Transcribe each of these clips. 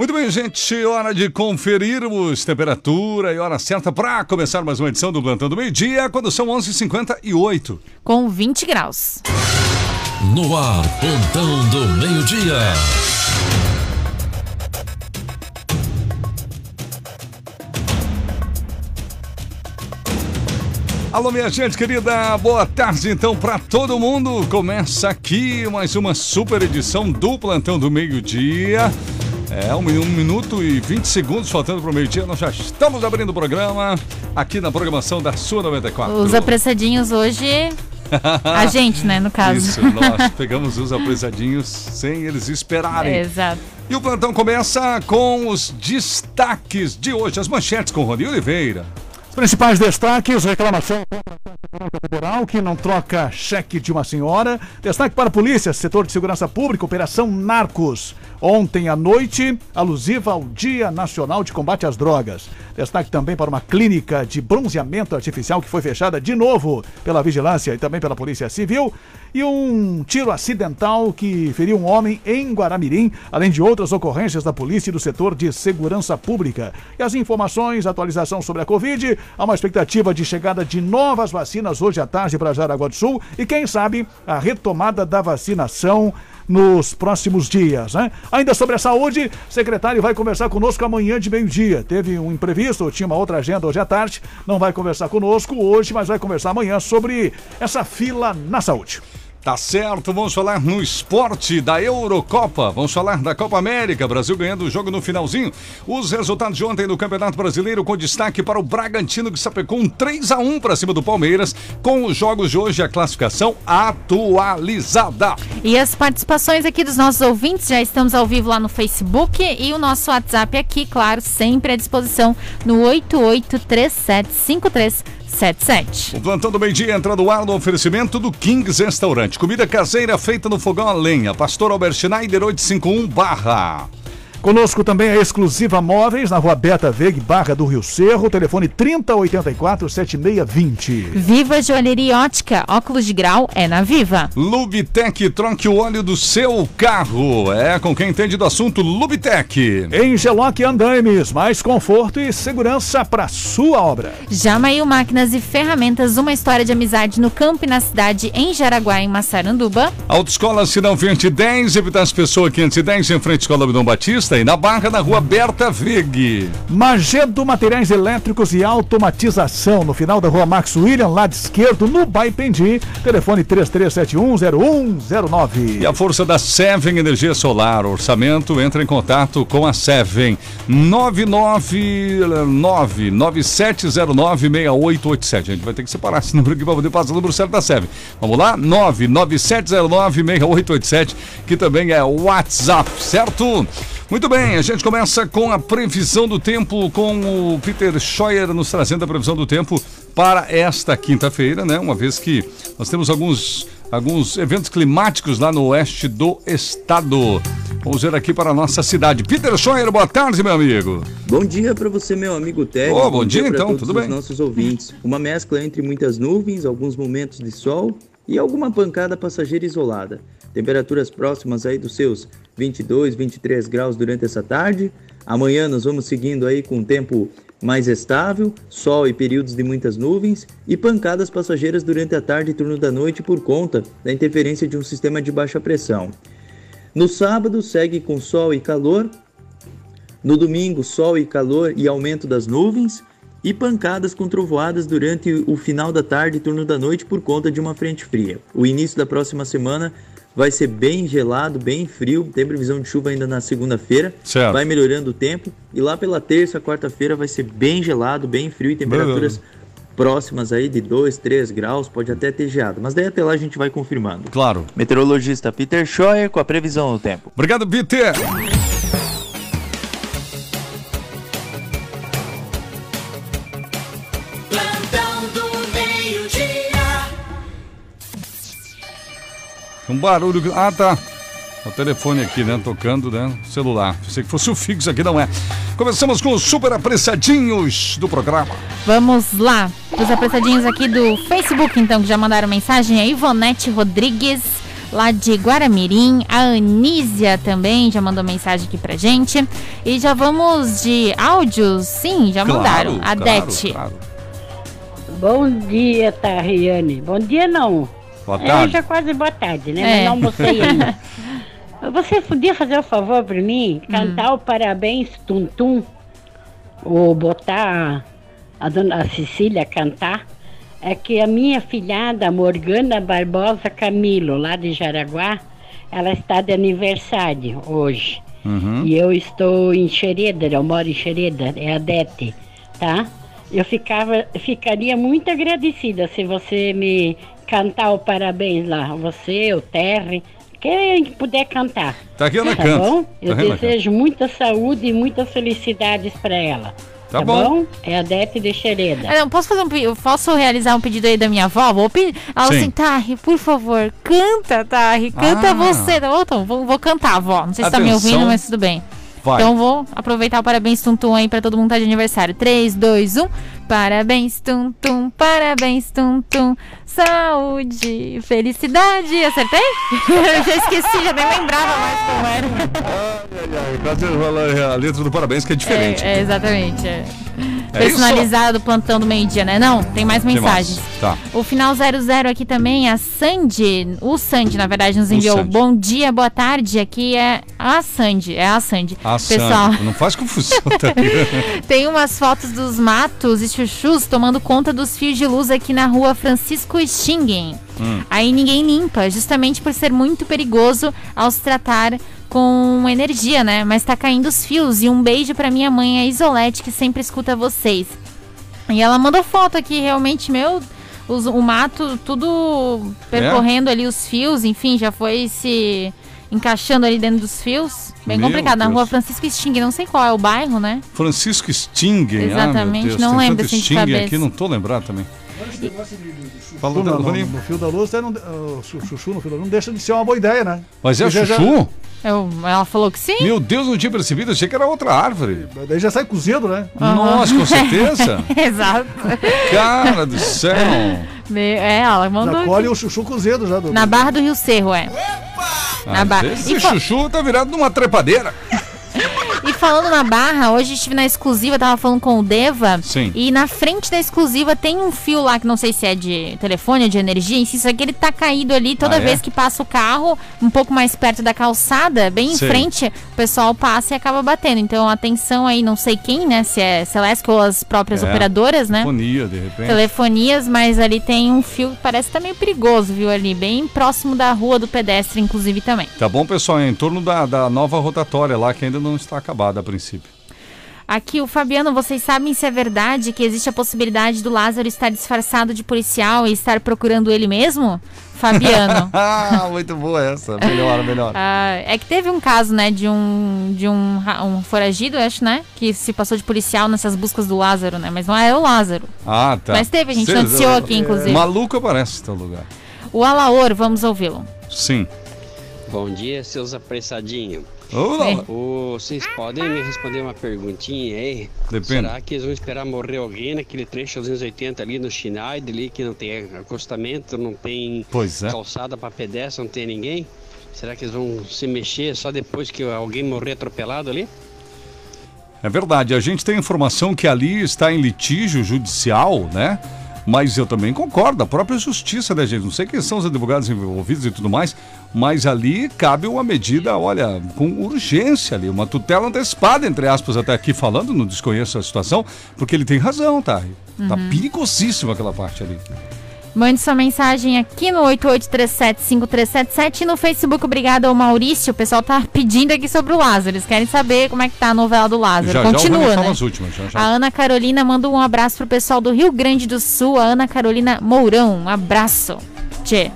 Muito bem, gente, hora de conferirmos temperatura e hora certa para começar mais uma edição do Plantão do Meio Dia, quando são 11h58. Com 20 graus. No ar, Plantão do Meio Dia. Alô, minha gente querida, boa tarde então para todo mundo. Começa aqui mais uma super edição do Plantão do Meio Dia. É, um, um minuto e 20 segundos faltando para o meio-dia. Nós já estamos abrindo o programa aqui na programação da Sua 94. Os apressadinhos hoje. A gente, né, no caso. Isso, nós pegamos os apressadinhos sem eles esperarem. É, exato. E o plantão começa com os destaques de hoje, as manchetes com Rony Oliveira. Principais destaques, reclamação Federal que não troca cheque de uma senhora. Destaque para a polícia, setor de segurança pública, operação Narcos. Ontem à noite, alusiva ao Dia Nacional de Combate às Drogas. Destaque também para uma clínica de bronzeamento artificial que foi fechada de novo pela Vigilância e também pela Polícia Civil. E um tiro acidental que feriu um homem em Guaramirim, além de outras ocorrências da polícia e do setor de segurança pública. E as informações, atualização sobre a Covid, há uma expectativa de chegada de novas vacinas hoje à tarde para Jaraguá do Sul e, quem sabe, a retomada da vacinação nos próximos dias. Né? Ainda sobre a saúde, o secretário vai conversar conosco amanhã de meio-dia. Teve um imprevisto, tinha uma outra agenda hoje à tarde, não vai conversar conosco hoje, mas vai conversar amanhã sobre essa fila na saúde. Tá certo, vamos falar no esporte da Eurocopa, vamos falar da Copa América, Brasil ganhando o jogo no finalzinho. Os resultados de ontem no Campeonato Brasileiro com destaque para o Bragantino que sapecou um 3 a 1 para cima do Palmeiras, com os jogos de hoje a classificação atualizada. E as participações aqui dos nossos ouvintes, já estamos ao vivo lá no Facebook e o nosso WhatsApp aqui, claro, sempre à disposição no 883753 77. O plantão do meio-dia entra no ar no oferecimento do Kings Restaurante. Comida caseira feita no fogão a lenha. Pastor Albert Schneider 851 barra. Conosco também a exclusiva Móveis, na rua Beta Veg, Barra do Rio Cerro, telefone 3084-7620. Viva Joalheria Ótica, óculos de grau é na Viva. Lubitec, troque o óleo do seu carro. É com quem entende do assunto, Lubitec. Em Geloc Andaimes, mais conforto e segurança para sua obra. Jamail Máquinas e Ferramentas, uma história de amizade no campo e na cidade, em Jaraguá, em Massaranduba. Autoescola Sinal 2010, Evitas Pessoa 510, em frente à Escola Abdom Batista e na Barra, na rua Berta Vig. Magedo Materiais Elétricos e Automatização, no final da rua Max William, lado esquerdo, no Baipendi. Telefone 33710109. E a força da Seven Energia Solar, orçamento, entra em contato com a Seven. 999-9709-6887. A gente vai ter que separar esse número aqui para poder passar o número certo da Seven. Vamos lá? 99709-6887, que também é WhatsApp, certo? Muito bem, a gente começa com a previsão do tempo com o Peter Scheuer nos trazendo a previsão do tempo para esta quinta-feira, né? Uma vez que nós temos alguns alguns eventos climáticos lá no oeste do estado. Vamos ver aqui para a nossa cidade. Peter Scheuer, boa tarde, meu amigo. Bom dia para você, meu amigo Ted. Oh, bom, bom dia, dia então, tudo bem? nossos ouvintes. Uma mescla entre muitas nuvens, alguns momentos de sol e alguma pancada passageira isolada. Temperaturas próximas aí dos seus 22, 23 graus durante essa tarde. Amanhã nós vamos seguindo aí com tempo mais estável, sol e períodos de muitas nuvens e pancadas passageiras durante a tarde e turno da noite por conta da interferência de um sistema de baixa pressão. No sábado segue com sol e calor. No domingo, sol e calor e aumento das nuvens e pancadas com trovoadas durante o final da tarde e turno da noite por conta de uma frente fria. O início da próxima semana vai ser bem gelado, bem frio, tem previsão de chuva ainda na segunda-feira, vai melhorando o tempo e lá pela terça, quarta-feira vai ser bem gelado, bem frio e temperaturas próximas aí de 2, 3 graus, pode até ter geado, mas daí até lá a gente vai confirmando. Claro. Meteorologista Peter Scheuer com a previsão do tempo. Obrigado, Peter. Um barulho. Ah, tá. O telefone aqui, né? Tocando, né? Celular. Pensei que fosse o fixo aqui, não é. Começamos com os super apressadinhos do programa. Vamos lá. Os apressadinhos aqui do Facebook, então, que já mandaram mensagem. A Ivonete Rodrigues lá de Guaramirim. A Anísia também já mandou mensagem aqui pra gente. E já vamos de áudios? Sim, já mandaram. A claro, Dete. claro. Bom dia, Tariane. Bom dia não. Boa É, tarde. já quase boa tarde, né? É. Mas não almocei ainda. Você podia fazer o favor pra mim? Cantar o Parabéns Tum Tum? Ou botar a dona Cecília cantar? É que a minha filhada, Morgana Barbosa Camilo, lá de Jaraguá, ela está de aniversário hoje. Uhum. E eu estou em Xereda, eu moro em Xereda, é a Dete, tá? Eu ficava, ficaria muito agradecida se você me cantar o parabéns lá. Você, o Terry, quem puder cantar. Tá aqui na Tá canta. bom? Tá Eu na desejo muita saúde e muitas felicidades para ela. Tá Tá, bom. bom. É a Dete de Xereda. Ah, não, posso fazer um eu posso realizar um pedido aí da minha avó? Vou pedir. Ela Sim. assim, Tarri, por favor, canta, Tarri, canta Ah. você. Tá bom? Então, vou, vou cantar, vó. Não sei se tá me Atenção. ouvindo, mas tudo bem. Vai. Então vou aproveitar o parabéns tum tum aí pra todo mundo que tá de aniversário. 3, 2, 1. Parabéns tum tum, parabéns tum tum. Saúde, felicidade. Acertei? Eu já esqueci, já nem lembrava mais como era. Ai, ai, ai, quase a letra do parabéns que é diferente. É, é, exatamente. É. É Personalizado do plantão do meio-dia, né? Não, tem mais mensagens. Tá. O final 00 aqui também, a Sandy, o Sandy, na verdade, nos enviou Sandy. bom dia, boa tarde. Aqui é a Sandy, é a Sandy. A Pessoal, Sandra, não faz confusão, tá? tem umas fotos dos matos e chuchus tomando conta dos fios de luz aqui na rua Francisco Stingen. Hum. Aí ninguém limpa, justamente por ser muito perigoso ao se tratar com energia, né? Mas tá caindo os fios. E um beijo pra minha mãe, a Isolete, que sempre escuta vocês. E ela mandou foto aqui, realmente, meu. os- o mato tudo percorrendo ali os fios, enfim, já foi se encaixando ali dentro dos fios. Bem Meu complicado. Na Deus. rua Francisco Sting, não sei qual é o bairro, né? Francisco. Exatamente, ah, meu Deus, não tem lembro assim de cabeça. aqui, não tô lembrado também. Fala, No, no- fio da luz, é, não, o chuchu no fio da luz não deixa de ser uma boa ideia, né? Mas é Já- já- chuchu? Eu- ela falou que sim. Meu Deus, não tinha percebido, achei que era outra árvore. Daí já sai cozido, né? Nossa, com certeza. Exato. Cara do céu. Me- É, ela mandou. Já colhe o chuchu cozido já. Do, Na Barra do Rio Cerro, é. Na Barra. Esse E, chuchu tá virado numa trepadeira. falando na Barra, hoje estive na exclusiva, tava falando com o Deva. Sim. E na frente da exclusiva tem um fio lá que não sei se é de telefone ou de energia, em só que ele tá caído ali toda Ah, é? vez que passa o carro, um pouco mais perto da calçada, bem em Sei. frente, o pessoal passa e acaba batendo. Então atenção aí, não sei quem, né? Se é Celeste ou as próprias É. operadoras, né? Fonia, de repente. telefonias, mas ali tem um fio que parece que tá meio perigoso, viu? Ali, bem próximo da rua do pedestre, inclusive também. Tá bom, pessoal, em torno da, da nova rotatória lá, que ainda não está acabada a princípio. Aqui, o Fabiano, vocês sabem se é verdade que existe a possibilidade do Lázaro estar disfarçado de policial e estar procurando ele mesmo? Fabiano. Ah, muito boa essa. Melhor, melhor. Ah, é que teve um caso, né, de um de um, um foragido, acho, né, que se passou de policial nessas buscas do Lázaro, né, mas não é o Lázaro. Ah, tá. Mas teve, a gente Cê- noticiou aqui, inclusive. Maluco aparece tal lugar. O Alaor, vamos ouvi-lo. Sim. Bom dia, seus apressadinhos. É. Ô, vocês podem me responder uma perguntinha aí? Depende. Será que eles vão esperar morrer alguém naquele trecho 280 ali no Schneider ali que não tem acostamento, não tem Pois é. calçada para pedestre, não tem ninguém? Será que eles vão se mexer só depois que alguém morrer atropelado ali? É verdade. A gente tem informação que ali está em litígio judicial, né? Mas eu também concordo, a própria justiça, né, gente? Não sei quem são os advogados envolvidos e tudo mais, mas ali cabe uma medida, olha, com urgência ali, uma tutela antecipada, entre aspas, até aqui falando, não desconheço a situação, porque ele tem razão, tá? Tá perigosíssimo aquela parte ali. Mande sua mensagem aqui no 88375377 e no Facebook. Obrigado ao Maurício. O pessoal tá pedindo aqui sobre o Lázaro. Eles querem saber como é que tá a novela do Lázaro. Já já Continua, né? fala as últimas, já, já. A Ana Carolina manda um abraço pro pessoal do Rio Grande do Sul. A Ana Carolina Mourão. Um abraço. Tchê.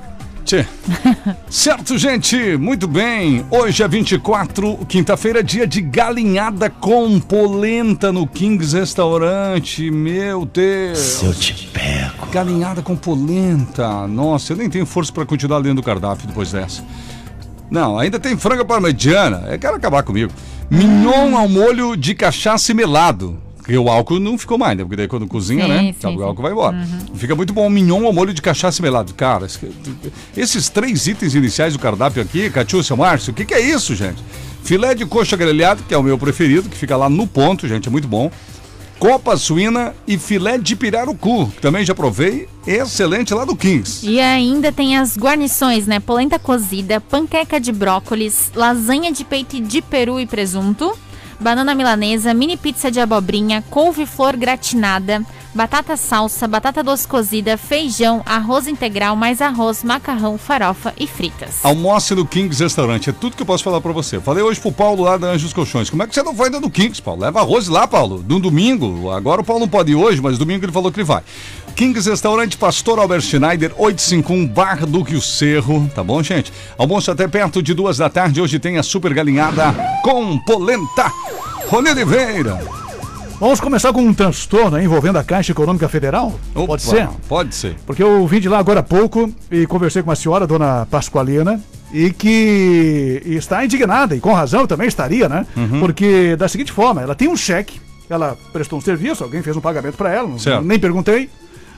Tchê. certo, gente, muito bem. Hoje é 24, quinta-feira, dia de galinhada com polenta no Kings Restaurante. Meu Deus. Eu te pego. Galinhada com polenta. Nossa, eu nem tenho força para continuar lendo o cardápio depois dessa. Não, ainda tem franga parmegiana. Eu quero acabar comigo. Mignon ao molho de cachaça e melado. Porque o álcool não ficou mais, né? Porque daí quando cozinha, Sim, né? sim, o sim. álcool vai embora. Fica muito bom o mignon ao molho de cachaça melado. Cara, esse- esses três itens iniciais do cardápio aqui, Catiúcia, Márcio, o que, que é isso, gente? Filé de coxa grelhado, que é o meu preferido, que fica lá no ponto, gente, é muito bom. Copa suína e filé de pirarucu, que também já provei, excelente lá do Kings. E ainda tem as guarnições, né? Polenta cozida, panqueca de brócolis, lasanha de peito de peru e presunto, banana milanesa, mini pizza de abobrinha, couve-flor gratinada, batata salsa, batata doce cozida, feijão, arroz integral, mais arroz, macarrão, farofa e fritas. Almoce no Kings Restaurante, é tudo que eu posso falar pra você. Falei hoje pro Paulo lá da Anjos Colchões. Como é que você não foi ainda no Kings, Paulo? Leva arroz lá, Paulo. No domingo. Agora o Paulo não pode ir hoje, mas domingo ele falou que ele vai. Kings Restaurante Pastor Albert Schneider, 851 Bar do Rio Cerro. Tá bom, gente? Almoço até perto de duas da tarde. Hoje tem a super galinhada com polenta. Rony Oliveira. Vamos começar com um transtorno envolvendo a Caixa Econômica Federal? Opa, Pode ser? Pode ser. Porque eu vim de lá agora há pouco e conversei com uma senhora, dona Pasqualina, e que está indignada, e com razão também estaria, né? Uhum. Porque da seguinte forma, ela tem um cheque, ela prestou um serviço, alguém fez um pagamento para ela, não- Certo. nem perguntei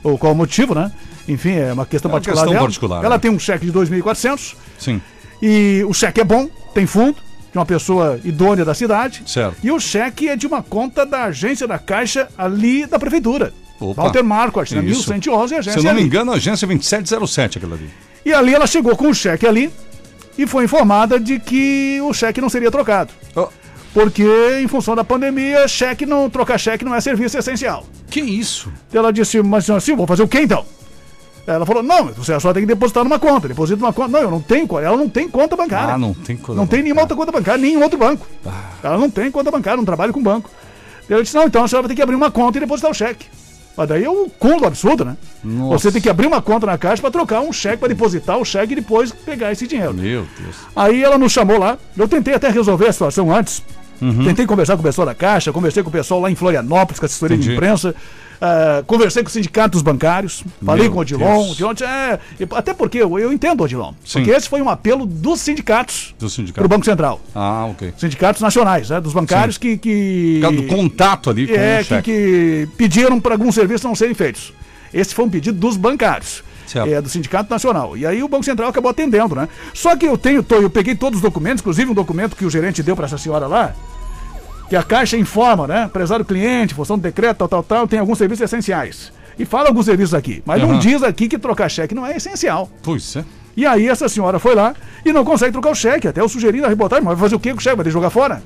ou qual o motivo, né? Enfim, é uma questão É uma particular questão dela. particular, ela né? tem um cheque de 2.400 Sim. e o cheque é bom, tem fundo, de uma pessoa idônea da cidade. Certo. E o cheque é de uma conta da agência da Caixa ali da prefeitura. Opa. Walter Marco, acho que é Isso. 1111 a Se agência eu não me engano, a agência 2707, aquela ali. E ali ela chegou com o cheque ali e foi informada de que o cheque não seria trocado. Oh, Porque, em função da pandemia, cheque não, trocar cheque não é serviço essencial. que isso? Ela disse, mas assim, vou fazer o quê então? Ela falou, não, você só tem que depositar numa conta. Deposita numa conta. Não, eu não tenho, co- ela não tem conta bancária. Ah, não tem conta Não tem nenhuma bancária. outra conta bancária, nenhum outro banco. Ela não tem conta bancária, não trabalha com banco. Eu disse, não, então a senhora vai ter que abrir uma conta e depositar o cheque. Mas daí é o cúmulo absurdo, né? Nossa. Você tem que abrir uma conta na caixa para trocar um cheque, para depositar o cheque e depois pegar esse dinheiro. Meu Deus. Aí ela nos chamou lá. Eu tentei até resolver a situação antes. Uhum. Tentei conversar com o pessoal da Caixa, conversei com o pessoal lá em Florianópolis, com a assessoria de Entendi. imprensa. Ah, conversei com os sindicatos bancários, falei Meu com o Odilon. Odilon é, até porque eu, eu entendo o Odilon. Sim. Porque esse foi um apelo dos sindicatos Do sindicato. para o Banco Central. Ah, ok. Sindicatos nacionais, né, dos bancários que. que... Causa do contato ali com É, o que, cheque. que pediram para alguns serviços não serem feitos. Esse foi um pedido dos bancários. Certo. É, do Sindicato Nacional. E aí o Banco Central acabou atendendo, né? Só que eu tenho, tô- eu peguei todos os documentos, inclusive um documento que o gerente deu para essa senhora lá, que a Caixa informa, né? Empresário cliente, função do decreto, tal, tal, tal, tem alguns serviços essenciais. E fala alguns serviços aqui. Mas não Aham. diz aqui que trocar cheque não é essencial. Pois é. E aí essa senhora foi lá e não consegue trocar o cheque. Até eu sugeri na reportagem, mas vai fazer o quê com o cheque? Vai ter que jogar fora?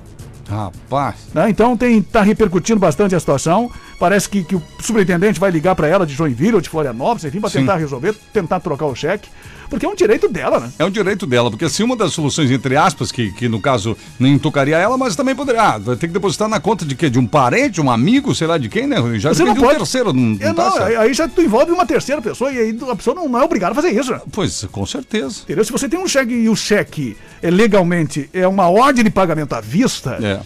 Rapaz. né? Então tem tá repercutindo bastante a situação. Parece que, que o superintendente vai ligar para ela de Joinville ou de Florianópolis, enfim, para tentar resolver, tentar trocar o cheque, porque é um direito dela, né? É um direito dela, porque assim, uma das soluções, entre aspas, que, que no caso nem tocaria ela, mas também poderia. Ah, vai ter que depositar na conta de quê? De um parente, um amigo, sei lá de quem, né? Já Você não pode. terceiro, não, É, não tá não, aí já tu envolve uma terceira pessoa e aí a pessoa não, não é obrigada a fazer isso. né? Pois, com certeza. Entendeu? Se você tem um cheque e o cheque é legalmente é uma ordem de pagamento à vista É.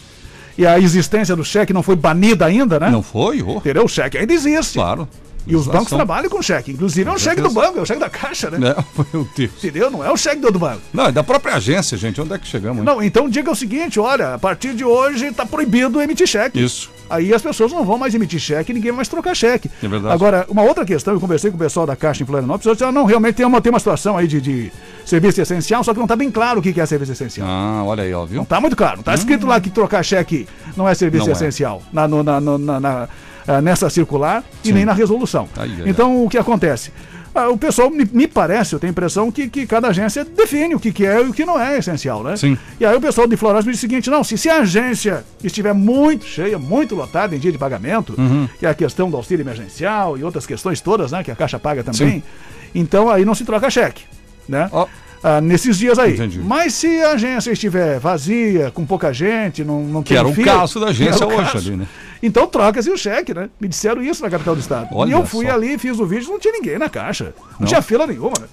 e a existência do cheque não foi banida ainda, né? Não foi? Oh, Entendeu? O cheque ainda existe. claro. E os bancos trabalham com cheque. Inclusive é um cheque do banco, é o cheque da caixa, né? É, meu Deus. Entendeu? Não é o cheque do do banco. Não, é da própria agência, gente. Onde é que chegamos? hein? Não, então diga o seguinte, olha, a partir de hoje está proibido emitir cheque. Isso. Aí as pessoas não vão mais emitir cheque e ninguém vai mais trocar cheque. É verdade. Agora, uma outra questão, eu conversei com o pessoal da Caixa em Florianópolis, eu disse, ah, não, realmente tem uma, tem uma situação aí de, de serviço essencial, só que não está bem claro o que é serviço essencial. Ah, olha aí, ó, viu? Não tá muito claro. Não tá escrito lá que trocar cheque não é serviço Não é. essencial na, no- na- no- na- na- ah, nessa circular e Sim. nem na resolução. Ai, ai, então, o que acontece? Ah, o pessoal, me, parece, eu tenho a impressão que, que cada agência define o que, que é e o que não é essencial, né? Sim. E aí o pessoal de Floresta me disse o seguinte, não, se, se a agência estiver muito cheia, muito lotada em dia de pagamento, Uhum. que é a questão do auxílio emergencial e outras questões todas, né, que a Caixa paga também, Sim. então aí não se troca cheque, né? Ah, nesses dias aí. Entendi. Mas se a agência estiver vazia, com pouca gente, não, não Que tem era o fila, caso da agência hoje caso, ali, né? Então troca-se o cheque, né? Me disseram isso na capital do estado. Olha e eu fui só. ali, fiz o vídeo, não tinha ninguém na caixa. Não, Não? tinha fila nenhuma, né?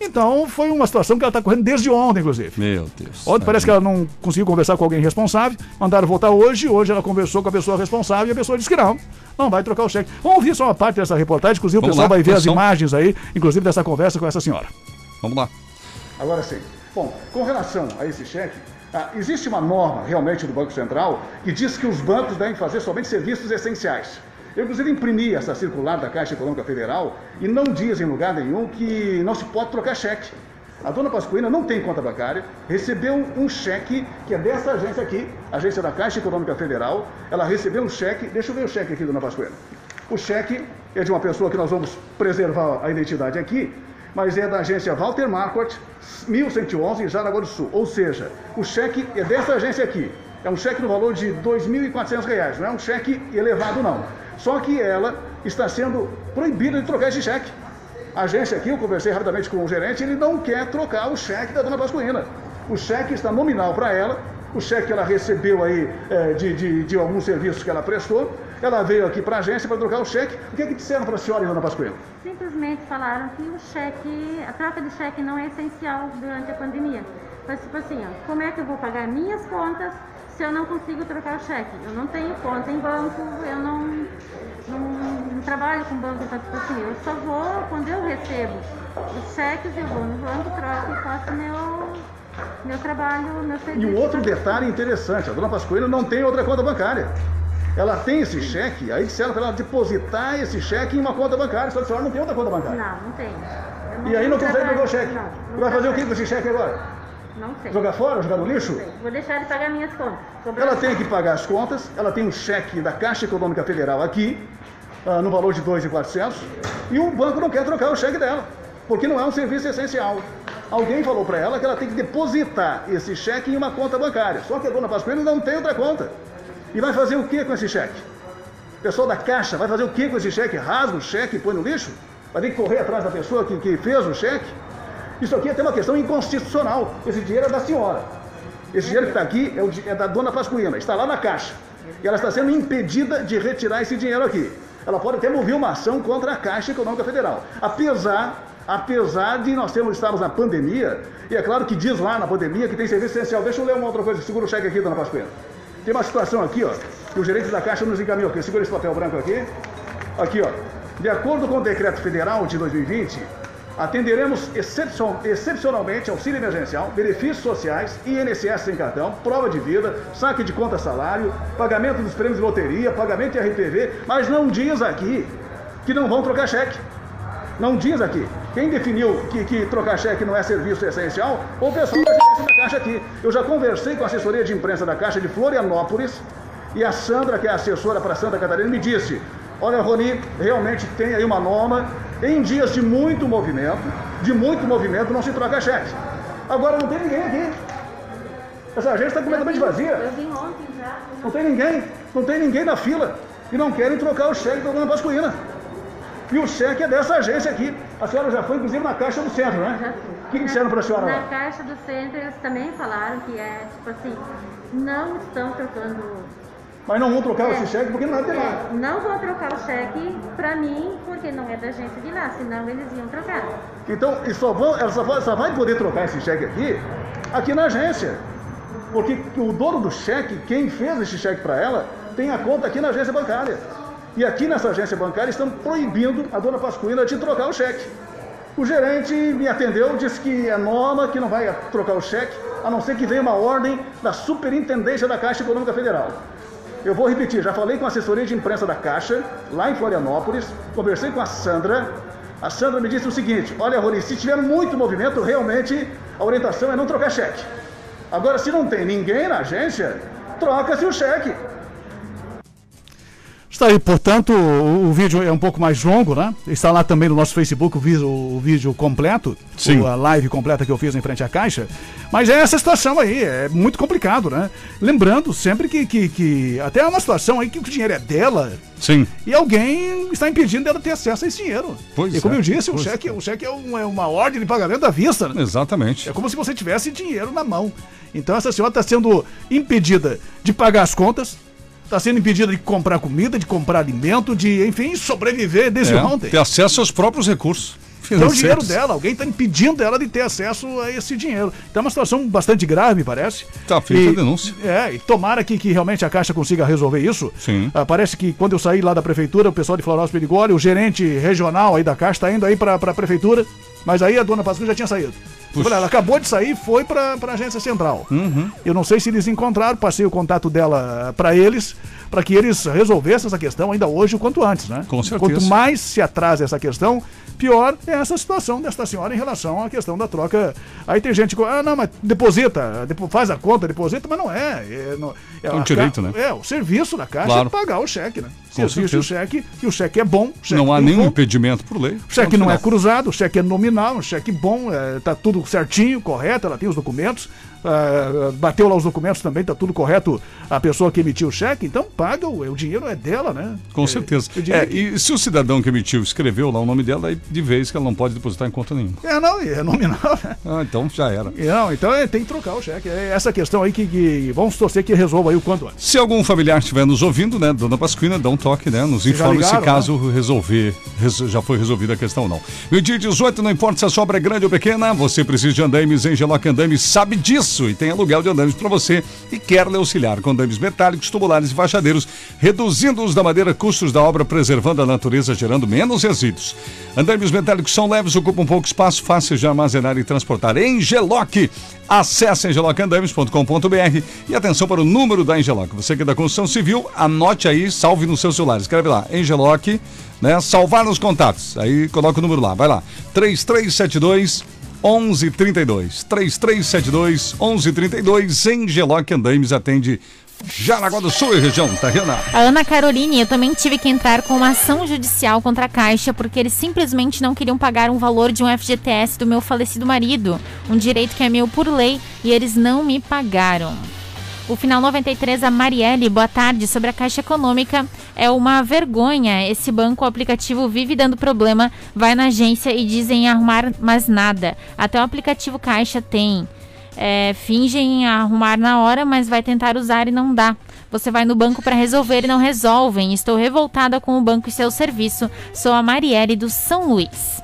Então foi uma situação que ela está correndo desde ontem, inclusive. Meu Deus. Ontem parece que ela não conseguiu conversar com alguém responsável, mandaram voltar hoje, hoje ela conversou com a pessoa responsável e a pessoa disse que não, não vai trocar o cheque. Vamos ouvir só uma parte dessa reportagem, inclusive Vamos o pessoal lá, vai ver as atenção. imagens aí, inclusive dessa conversa com essa senhora. Vamos lá. Agora sim. Bom, com relação a esse cheque, Ah, existe uma norma realmente do Banco Central que diz que os bancos devem fazer somente serviços essenciais. Eu, inclusive, imprimi essa circular da Caixa Econômica Federal e não diz em lugar nenhum que não se pode trocar cheque. A dona Pascoina não tem conta bancária, recebeu um cheque que é dessa agência aqui, agência da Caixa Econômica Federal. Ela recebeu um cheque, deixa eu ver o cheque aqui, dona Pascoina. O cheque é de uma pessoa que nós vamos preservar a identidade aqui, mas é da agência Walter Marquardt, 1111, Jaraguá do Sul. Ou seja, o cheque é dessa agência aqui. É um cheque no valor de R$ 2.400, não é um cheque elevado não. Só que ela está sendo proibida de trocar esse cheque. A agência aqui, eu conversei rapidamente com o gerente, ele não quer trocar o cheque da dona Pascoina. O cheque está nominal para ela, o cheque que ela recebeu aí é, de, de, de alguns serviços que ela prestou, ela veio aqui para a agência para trocar o cheque. O que, é que disseram para a senhora, dona Pascoina? Simplesmente falaram que o cheque, a troca de cheque não é essencial durante a pandemia. Mas tipo assim, ó, como é que eu vou pagar minhas contas se eu não consigo trocar o cheque? Eu não tenho conta em banco, eu não, não, não trabalho com banco, então tipo assim, eu só vou, quando eu recebo os cheques, eu vou no banco, troco e faço meu, meu trabalho, meu serviço. E um outro detalhe interessante, a dona Pascoina não tem outra conta bancária. Ela tem esse cheque, aí disseram para ela depositar esse cheque em uma conta bancária, só que a senhora não tem outra conta bancária. Não, não tem. E aí não consegue pegar o cheque. Não, não Vai fazer o que com esse cheque agora? Não sei. Jogar fora, jogar no lixo? Vou deixar ele pagar minhas contas. Ela tem que pagar as contas, ela tem um cheque da Caixa Econômica Federal aqui, ah, no valor de 2.400, e o banco não quer trocar o cheque dela, porque não é um serviço essencial. Alguém falou para ela que ela tem que depositar esse cheque em uma conta bancária, só que a dona Pascoina não tem outra conta. E vai fazer o que com esse cheque? O pessoal da Caixa vai fazer o que com esse cheque? Rasga o cheque e põe no lixo? Vai ter que correr atrás da pessoa que, que fez o cheque? Isso aqui é até uma questão inconstitucional. Esse dinheiro é da senhora. Esse dinheiro que está aqui é, o é da dona Pascuína, está lá na caixa. E ela está sendo impedida de retirar esse dinheiro aqui. Ela pode até mover uma ação contra a Caixa Econômica Federal. Apesar, apesar de nós termos, estarmos na pandemia, e é claro que diz lá na pandemia que tem serviço essencial. Deixa eu ler uma outra coisa, segura o cheque aqui, dona Pascuína. Tem uma situação aqui, ó, que o gerente da Caixa nos encaminhou aqui. Segura esse papel branco aqui. Aqui, ó. De acordo com o decreto federal de 2020, atenderemos excepcion- excepcionalmente auxílio emergencial, benefícios sociais, INSS sem cartão, prova de vida, saque de conta salário, pagamento dos prêmios de loteria, pagamento de RPV, mas não diz aqui que não vão trocar cheque. Não diz aqui. Quem definiu que, que trocar cheque não é serviço essencial? O pessoal da gerência da Caixa aqui. Eu já conversei com a assessoria de imprensa da Caixa de Florianópolis e a Sandra, que é assessora para Santa Catarina, me disse: Olha, Roni, realmente tem aí uma norma. Em dias de muito movimento, de muito movimento, não se troca cheque. Agora não tem ninguém aqui. Essa agência está completamente vazia. Eu vim ontem já. Não tem ninguém, não tem ninguém na fila. E não querem trocar o cheque da dona Pascoína. E o cheque é dessa agência aqui. A senhora já foi, inclusive, na Caixa do Centro, né? Já fui. O que que disseram para a senhora Na caixa do centro eles também falaram que é, tipo assim, não estão trocando. Mas não vão trocar É. esse cheque porque não vai ter lá. É, não vão trocar o cheque pra mim, porque não é da agência de lá, senão eles iam trocar. Então, e só vão, ela só vai, só vai poder trocar esse cheque aqui, aqui na agência. Porque o dono do cheque, quem fez esse cheque para ela, tem a conta aqui na agência bancária. E aqui nessa agência bancária estão proibindo a dona Pascuína de trocar o cheque. O gerente me atendeu, disse que é norma, que não vai trocar o cheque, a não ser que venha uma ordem da Superintendência da Caixa Econômica Federal. Eu vou repetir, já falei com a assessoria de imprensa da Caixa, lá em Florianópolis, conversei com a Sandra. A Sandra me disse o seguinte: olha, Rony, se tiver muito movimento, realmente a orientação é não trocar cheque. Agora, se não tem ninguém na agência, troca-se o cheque. Está aí, portanto, o, o vídeo é um pouco mais longo, né? Está lá também no nosso Facebook o vídeo, o vídeo completo, Sim. o- a live completa que eu fiz em frente à caixa. Mas é essa situação aí, é muito complicado, né? Lembrando sempre que, que, que até é uma situação aí que o dinheiro é dela Sim. e alguém está impedindo dela ter acesso a esse dinheiro. Pois e como é, eu disse, o cheque, o cheque é, um- é uma ordem de pagamento à vista, né? Exatamente. É como se você tivesse dinheiro na mão. Então essa senhora está sendo impedida de pagar as contas, está sendo impedida de comprar comida, de comprar alimento, de, enfim, sobreviver desde É, ontem. ter acesso aos próprios recursos. É o dinheiro dela, alguém está impedindo ela de ter acesso a esse dinheiro. Então é uma situação bastante grave, me parece. Tá feita E- a denúncia. É, e tomara que, que realmente a Caixa consiga resolver isso. Sim. Ah, parece que quando eu saí lá da prefeitura, o pessoal de Floresta Perigoli, o gerente regional aí da Caixa está indo aí para a prefeitura, mas aí a dona Pascoal já tinha saído. Puxa. Ela acabou de sair e foi para a agência central. Uhum. Eu não sei se eles encontraram, passei o contato dela para eles, para que eles resolvessem essa questão ainda hoje o quanto antes, né? Com certeza. Quanto mais se atrasa essa questão, pior é essa situação desta senhora em relação à questão da troca. Aí tem gente que, ah, não, mas deposita, faz a conta, deposita, mas não é. É, não, é, é um direito, ca... né? É, o serviço da Caixa claro. é pagar o cheque, né? Com serviço o cheque, e o cheque é bom. Cheque não há nenhum bom. impedimento por lei. O cheque não é cruzado, o cheque é nominal, um cheque bom, é, tá tudo certinho, correto, ela tem os documentos. Uh, bateu lá os documentos também, tá tudo correto a pessoa que emitiu o cheque, então paga, o, o dinheiro é dela, né? Com é, certeza. É, que... E se o cidadão que emitiu escreveu lá o nome dela, aí de vez que ela não pode depositar em conta nenhuma. É, não, é nominal. Né? Ah, então já era. Não, então é, tem que trocar o cheque. É essa questão aí que, que, vamos torcer que resolva aí o quanto antes. Se algum familiar estiver nos ouvindo, né, dona Pasquina, dá um toque, né? Nos informe ligaram, se caso né? resolver, res, já foi resolvida a questão ou não. No dia 18, não importa se a sobra é grande ou pequena, você precisa de andames, Engeloc Andames sabe disso e tem aluguel de andames para você e quer lhe auxiliar com andames metálicos, tubulares e fachadeiros, reduzindo-os da madeira, custos da obra, preservando a natureza, gerando menos resíduos. Andames metálicos são leves, ocupam pouco espaço, fáceis de armazenar e transportar. Engeloc, acesse engelocandames.com.br e atenção para o número da Engeloc. Você que é da construção civil, anote aí, salve no seu celular, escreve lá, Engeloc, né, salvar nos contatos, aí coloca o número lá, vai lá, 3372 1132. 3372 1132. Em Geloc Andaimes atende Jaraguá do Sul e região, tá, Renan? A Ana Caroline, eu também tive que entrar com uma ação judicial contra a Caixa porque eles simplesmente não queriam pagar um valor de um FGTS do meu falecido marido, um direito que é meu por lei, e eles não me pagaram. O final 93, a Marielle, boa tarde. Sobre a Caixa Econômica, é uma vergonha. Esse banco, o aplicativo vive dando problema, vai na agência e dizem arrumar, mas nada. Até o aplicativo Caixa tem. É, fingem arrumar na hora, mas vai tentar usar e não dá. Você vai no banco para resolver e não resolvem. Estou revoltada com o banco e seu serviço. Sou a Marielle do São Luís.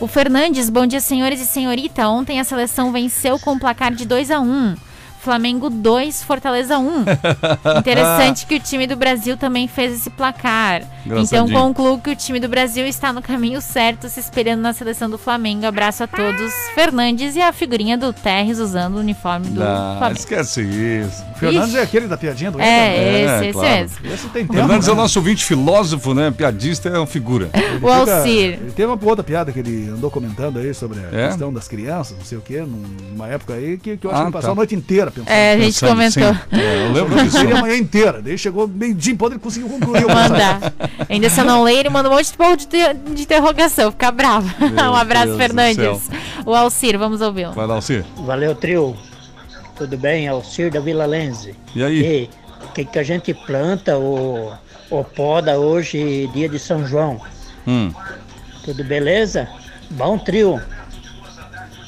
O Fernandes, bom dia, senhores e senhorita. Ontem a seleção venceu com o placar de 2 a 1. Flamengo 2, Fortaleza 1. Interessante que o time do Brasil também fez esse placar. Então concluo que o time do Brasil está no caminho certo, se espelhando na seleção do Flamengo. Abraço a todos. Fernandes e a figurinha do Terres usando o uniforme do Não, Flamengo. Esquece isso. Fernandes é aquele da piadinha do É, é esse, esse claro. mesmo. Esse tem tempo, Fernandes né? é o nosso ouvinte filósofo, né? Piadista é uma figura. o Alcir. Ele teve uma outra piada que ele andou comentando aí sobre a é? questão das crianças, não sei o quê, numa época aí que, que eu acho ah, que ele passou tá. a noite inteira pensando. É, a gente pensando, comentou. É, eu lembro disso. Ele a manhã inteira. Daí chegou meio-dia, pode ele conseguiu concluir o Mandar. Ainda se eu não ler, ele manda um monte de ponto de, de interrogação. Fica bravo. um abraço, Deus Fernandes. O Alcir, vamos ouvi-lo. Vai lá, Alcir. Valeu, trio. Tudo bem? Alcir da Vila Lense. E aí? O que, que a gente planta ou, ou poda hoje, dia de São João? Hum. Tudo beleza? Bom trio.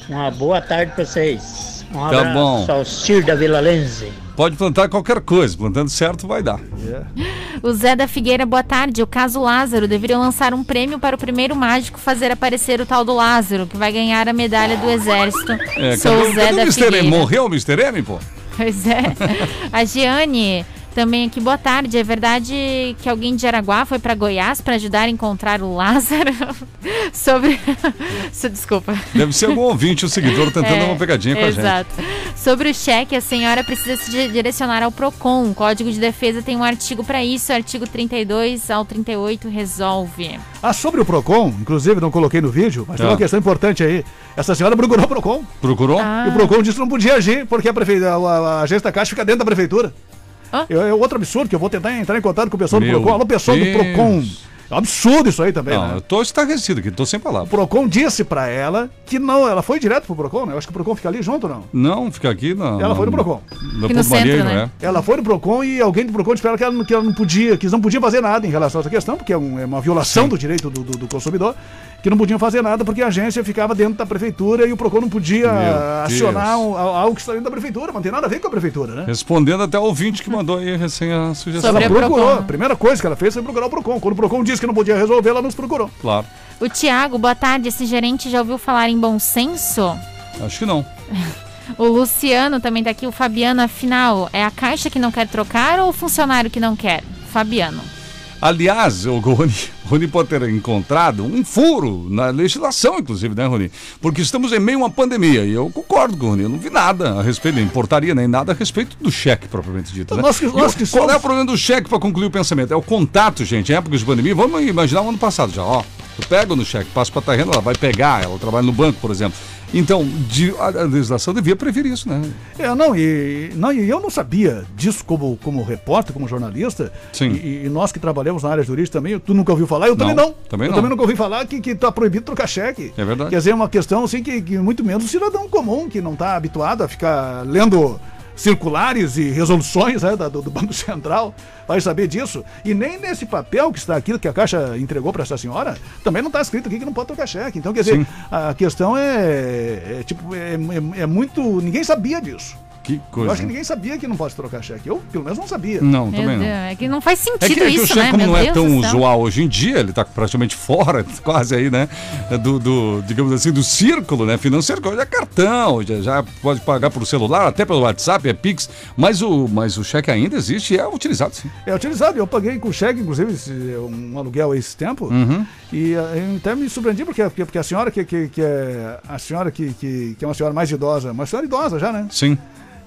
Uma boa tarde para vocês. Um tá bom. Alcir da Vila Lense. Pode plantar qualquer coisa, plantando certo vai dar. Yeah. O Zé da Figueira, boa tarde. O caso Lázaro deveriam lançar um prêmio para o primeiro mágico fazer aparecer o tal do Lázaro, que vai ganhar a medalha do Exército. É, Sou cadê, o Zé cadê da o Mr. Figueira. M? Morreu o Mr. M, pô? Pois é. A Giane também aqui, boa tarde. É verdade que alguém de Araguá foi para Goiás para ajudar a encontrar o Lázaro? Sobre. Desculpa. Deve ser algum ouvinte, um seguidor, tentando é, uma pegadinha com a gente. Exato. Sobre o cheque, a senhora precisa se direcionar ao PROCON. O Código de Defesa tem um artigo para isso, artigo 32 ao 38 resolve. Ah, sobre o PROCON, inclusive não coloquei no vídeo, mas ah. tem uma questão importante aí. Essa senhora procurou o PROCON. Procurou? Ah. E o PROCON disse que não podia agir, porque a, prefeita, a, a agência da Caixa fica dentro da prefeitura. É, é outro absurdo que eu vou tentar entrar em contato com o pessoal Meu do Procon. Alô, pessoal Deus. do Procon. É um absurdo isso aí também, não, né? Eu tô estarrecido aqui, tô sem palavras. O Procon disse pra ela que não, ela foi direto pro Procon, né? Eu acho que o Procon fica ali junto, não? Não, fica aqui não. Ela foi no Procon. No, no centro, né? É. Ela foi no Procon e alguém do Procon disse pra ela que ela, que ela não podia, que eles não podiam fazer nada em relação a essa questão, porque é, um, é uma violação Sim. do direito do, do, do consumidor que não podiam fazer nada porque a agência ficava dentro da prefeitura e o PROCON não podia acionar algo que está dentro da prefeitura, não tem nada a ver com a prefeitura, né? Respondendo até o ouvinte que mandou aí recém a sugestão. Sobre ela procurou, a primeira coisa que ela fez foi procurar o PROCON. Quando o PROCON disse que não podia resolver, ela nos procurou. Claro. O Tiago, boa tarde. Esse gerente já ouviu falar em bom senso? Acho que não. O Luciano também tá aqui. O Fabiano, afinal, é a caixa que não quer trocar ou o funcionário que não quer? Fabiano. Aliás, o Rony, Rony pode ter encontrado um furo na legislação, inclusive, né, Rony? Porque estamos em meio a uma pandemia e eu concordo com o Rony, eu não vi nada a respeito, nem portaria, nem nada a respeito do cheque, propriamente dito. Né? Nós que- nós que Qual somos- é o problema do cheque para concluir o pensamento? É o contato, gente, em época de pandemia. Vamos imaginar o ano passado já, ó. Eu pego no cheque, passo para a terreno, ela vai pegar, ela trabalha no banco, por exemplo. Então, de- a, legislação devia prever isso, né? É, não, e, não, e eu não sabia disso como, como repórter, como jornalista. Sim. E, e nós que trabalhamos na área jurídica também, tu nunca ouviu falar, eu também Não, não. também eu não. também nunca ouvi falar que, que tá proibido trocar cheque. É verdade. Quer dizer, é uma questão assim que, que muito menos o cidadão comum, que não está habituado a ficar lendo circulares e resoluções né, do, do Banco Central, vai saber disso. E nem nesse papel que está aqui, que a Caixa entregou para essa senhora, também não está escrito aqui que não pode trocar cheque. Então, quer dizer, Sim. a questão é, é, tipo, é, é- é muito. Ninguém sabia disso. Que Eu coisa. acho que ninguém sabia que não pode trocar cheque. Eu, pelo menos, não sabia. Não, Meu também Deus, não. é que não faz É sentido que, é que o cheque, né? como Meu não é Deus tão usual hoje em dia, ele está praticamente fora, quase aí, né? Do, do, digamos assim, do círculo né, financeiro, que hoje é cartão, já, já pode pagar por celular, até pelo WhatsApp, é Pix, mas o, mas o cheque ainda existe e é utilizado sim. É utilizado. Eu paguei com cheque, inclusive, esse- um aluguel a esse tempo. Uhum. E eh, eu até me surpreendi, porque, porque, porque a senhora que, que, que é. A senhora que, que, que é uma senhora mais idosa, uma senhora idosa já, né? Sim.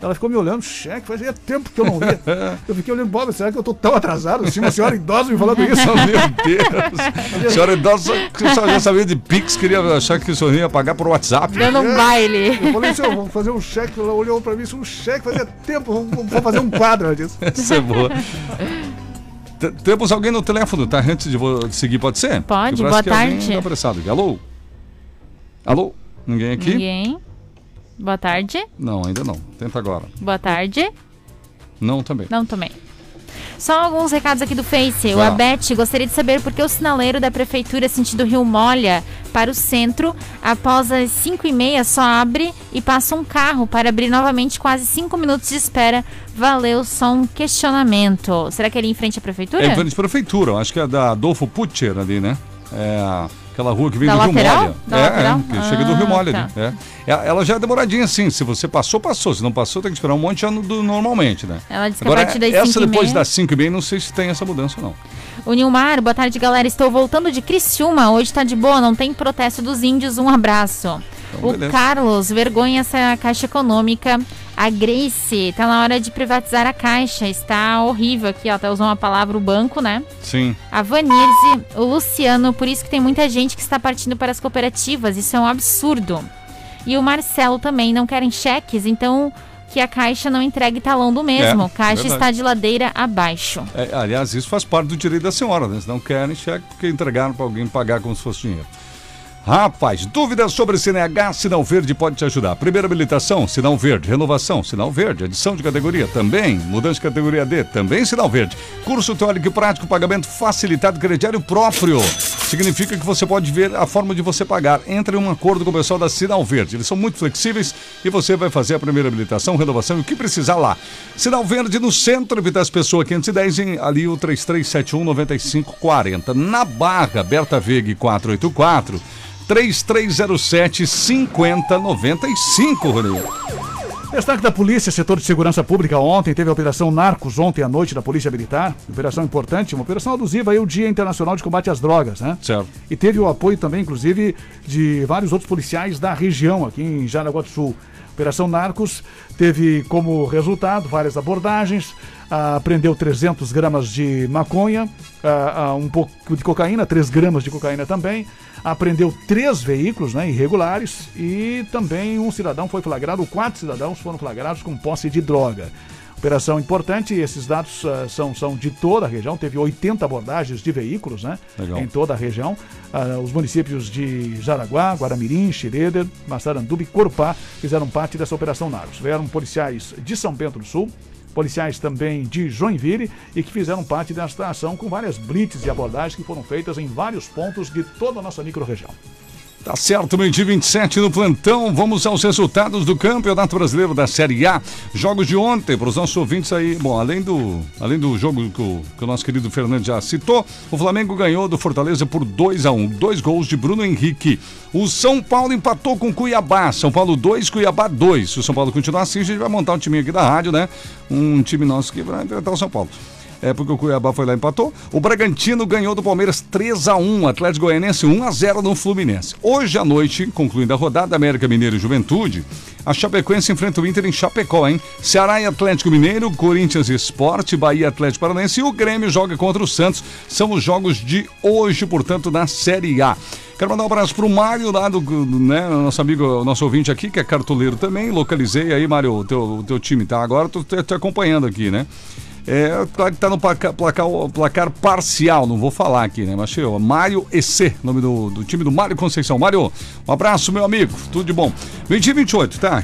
Ela ficou me olhando, cheque, fazia tempo que eu não via. eu fiquei olhando, Bob, será que eu tô tão atrasado? Assim, uma senhora idosa me falando isso. Meu Deus. senhora idosa, que senhora já sabia de Pix, queria achar que o senhor ia pagar por WhatsApp. Dando um baile. Eu falei eu vou fazer um cheque. Ela olhou pra mim, isso é um cheque, fazia tempo, vou fazer um quadro disso. Essa é boa. T- Temos alguém no telefone, tá? Antes de seguir, pode ser? Pode, boa tarde. tá apressado aqui. Alô? Alô? Ninguém aqui? Ninguém. Boa tarde. Não, ainda não. Tenta agora. Boa tarde. Não também. Não também. Só alguns recados aqui do Face. O. Abete gostaria de saber por que o sinaleiro da prefeitura sentido Rio Molha para o centro, após as 5 e meia, só abre e passa um carro para abrir novamente quase 5 minutos de espera. Valeu, só um questionamento. Será que ele é em frente à prefeitura? É em frente à prefeitura, acho que é da Adolfo Putcher ali, né? É a- aquela rua que vem Da do Rio lateral? Molha. Da é, lateral? é, que chega do Rio Ah, Molha tá. ali. É. É, Ela já é demoradinha assim, se você passou, passou. Se não passou, tem que esperar um monte de ano do- normalmente, né? Ela disse que Agora, a partir das essa 5 depois das 5 e meia, não sei se tem essa mudança, não. O Nilmar, boa tarde, galera. Estou voltando de Criciúma. Hoje tá de boa, não tem protesto dos índios. Um abraço. Então, o beleza. Carlos, vergonha essa caixa econômica. A Grace, tá na hora de privatizar a caixa. Está horrível aqui, ó. Até usou uma palavra, o banco, né? Sim. A Vanirze, o Luciano, por isso que tem muita gente que está partindo para as cooperativas. Isso é um absurdo. E o Marcelo também, não querem cheques, então que a caixa não entregue talão do mesmo. É, caixa verdade. está de ladeira abaixo. É, aliás, isso faz parte do direito da senhora, né? Se não querem cheque, porque entregaram para alguém pagar como se fosse dinheiro. Rapaz, dúvidas sobre CNH, Sinal Verde pode te ajudar. Primeira habilitação, Sinal Verde. Renovação, Sinal Verde. Adição de categoria, também. Mudança de categoria D, também Sinal Verde. Curso teórico e prático, pagamento facilitado, crediário próprio. Significa que você pode ver a forma de você pagar. Entre em um acordo com o pessoal da Sinal Verde. Eles são muito flexíveis e você vai fazer a primeira habilitação, renovação e o que precisar lá. Sinal Verde no centro, Vitas Pessoa 510, em, ali o 3371-9540. Na Barra, Berta Veg 484. 3307 5095, Rodrigo. Destaque da Polícia, setor de segurança pública ontem, teve a Operação Narcos ontem à noite da Polícia Militar. Operação importante, uma operação alusiva aí o Dia Internacional de Combate às Drogas, né? Certo. E teve o apoio também, inclusive, de vários outros policiais da região, aqui em Jaraguá do Sul. Operação Narcos teve como resultado várias abordagens, ah, prendeu 300 gramas de maconha, ah, ah, um pouco de cocaína, 3 gramas de cocaína também, apreendeu três veículos né, irregulares e também um cidadão foi flagrado, quatro cidadãos foram flagrados com posse de droga. Operação importante, esses dados ah, são, são de toda a região, teve 80 abordagens de veículos né, Legal. em toda a região. Ah, os municípios de Jaraguá, Guaramirim, Xereder, Massaranduba e Corupá fizeram parte dessa Operação Narcos. Vieram policiais de São Bento do Sul, policiais também de Joinville e que fizeram parte desta ação com várias blitz e abordagens que foram feitas em vários pontos de toda a nossa microrregião. Tá certo, meio-dia 27 no plantão. Vamos aos resultados do Campeonato Brasileiro da Série A. Jogos de ontem, para os nossos ouvintes aí. Bom, além do, além do jogo que o, que o nosso querido Fernando já citou, o Flamengo ganhou do Fortaleza por 2 a 1 Dois gols de Bruno Henrique. O São Paulo empatou com Cuiabá. São Paulo 2, Cuiabá 2. Se o São Paulo continuar assim, a gente vai montar um time aqui da rádio, né? Um time nosso que vai enfrentar o São Paulo. É porque o Cuiabá foi lá e empatou. O Bragantino ganhou do Palmeiras 3 a 1 Atlético Goianense 1 a 0 no Fluminense. Hoje à noite, concluindo a rodada América Mineiro e Juventude, a Chapecoense enfrenta o Inter em Chapecó, hein? Ceará e Atlético Mineiro, Corinthians e Esporte, Bahia Atlético Paranaense e o Grêmio joga contra o Santos. São os jogos de hoje, portanto, na Série A. Quero mandar um abraço pro Mário lá do, né, nosso amigo, nosso ouvinte aqui, que é cartoleiro também. Localizei aí, Mário, o teu, teu time, tá? Agora tô te acompanhando aqui, né? É, claro que tá no placar, placar, parcial, não vou falar aqui, né? Mas chegou. Mário EC, nome do, do time do Mário Conceição. Mário, um abraço, meu amigo. Tudo de bom. 2028, tá?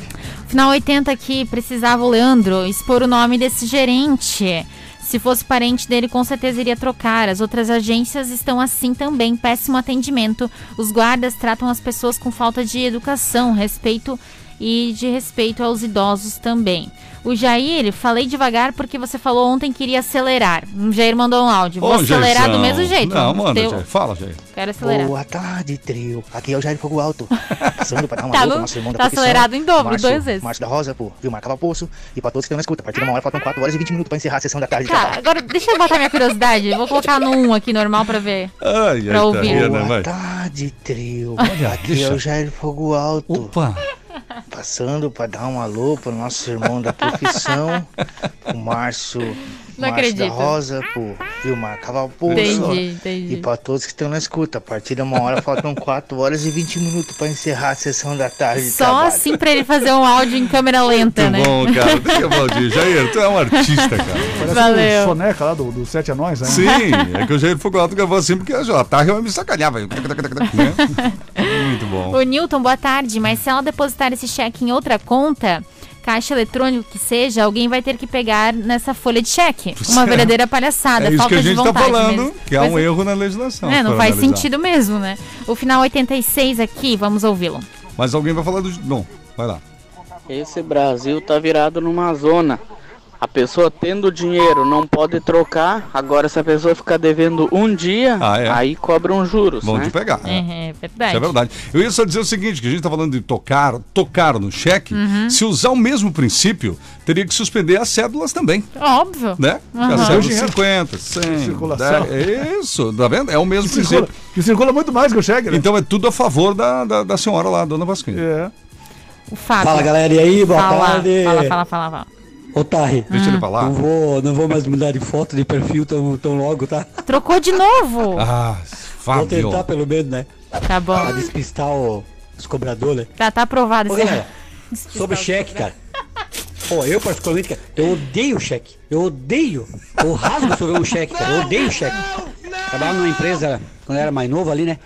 Final 80 aqui, precisava o Leandro expor o nome desse gerente. Se fosse parente dele, com certeza iria trocar. As outras agências estão assim também. Péssimo atendimento. Os guardas tratam as pessoas com falta de educação, respeito e de respeito aos idosos também. O Jair, falei devagar porque você falou ontem que iria acelerar. O Jair mandou um áudio. Vou Ô, acelerar Jairzão. do mesmo jeito. Não, manda, Teu- Jair. Fala, Jair. Quero acelerar. Boa tarde, trio. Aqui é o Jair Fogo Alto. Passando pra dar uma Tá boa no- nosso irmão da tá acelerado em dobro, Márcio- duas vezes. Márcio da Rosa, pô, viu? Marcava Poço. E pra todos que estão na escuta, a partir de uma hora faltam 4 horas e 20 minutos pra encerrar a sessão da tarde de Tá, agora deixa eu botar minha curiosidade. Vou colocar no 1 aqui normal pra ver. Ai, Pra ai, ouvir. tá vendo, Boa vai. tarde, trio. Olha, Aqui deixa. é o Jair Fogo Alto. Opa! Passando pra dar um alô pro nosso irmão da profissão, o Márcio, Não Márcio da acredito. Rosa, pro Vilmar Cavalpulso. Entendi, entendi. E pra todos que estão na escuta, a partir de uma hora faltam 4 horas e 20 minutos pra encerrar a sessão da tarde de Só trabalho. assim pra ele fazer um áudio em câmera lenta, Muito né? bom, cara. Deixa eu aplaudir. Jair, tu é um artista, cara. Parece Valeu. o Soneca lá do, do Sete Anões, né? Sim, é que o Jair Fogo Alto gravou assim porque a tarde vai me sacanear, vai. Né? Muito bom. O Newton, boa tarde. Mas se ela depositar esse cheque em outra conta, caixa eletrônico que seja, alguém vai ter que pegar nessa folha de cheque. Uma é. verdadeira palhaçada. É isso falta que a gente de tá vontade falando, mesmo. que há Pois um é. erro na legislação. É, não faz analisar. sentido mesmo, né? O final 86 aqui, vamos ouvi-lo. Mas alguém vai falar do. Não, vai lá. Esse Brasil tá virado numa zona. A pessoa tendo dinheiro não pode trocar. Agora, se a pessoa ficar devendo um dia, Ah, é? aí cobram juros. Vão né? te pegar. É, é verdade. Isso é verdade. Eu ia só dizer o seguinte, que a gente tá falando de tocar, tocar no cheque, Uhum. se usar o mesmo princípio, teria que suspender as cédulas também. Óbvio. Né? Aham. As cédulas Dinheiro. 50, 100, Circulação. 10, isso, tá vendo? É o mesmo Que circula, princípio. que circula muito mais que o cheque, né? Então é tudo a favor da, da, da senhora lá, dona Vasquinha. É. O Fábio. Fala galera, e aí, boa Fala, tarde. Fala, fala, fala, fala. Ô Tarri, Deixa ele falar. não vou, não vou mais mudar de foto de perfil tão, tão logo, tá? Trocou de novo. Ah, Vou Fábio. tentar pelo menos, né? Tá bom. Pra despistar o- os cobradores. Tá, tá aprovado Ô esse galera, sobre cheque, cara. Pô, eu particularmente, cara, eu odeio cheque. Eu odeio. Eu rasgo se eu ver um cheque, cara. Eu odeio cheque. Trabalhava numa empresa quando eu era mais novo ali, né?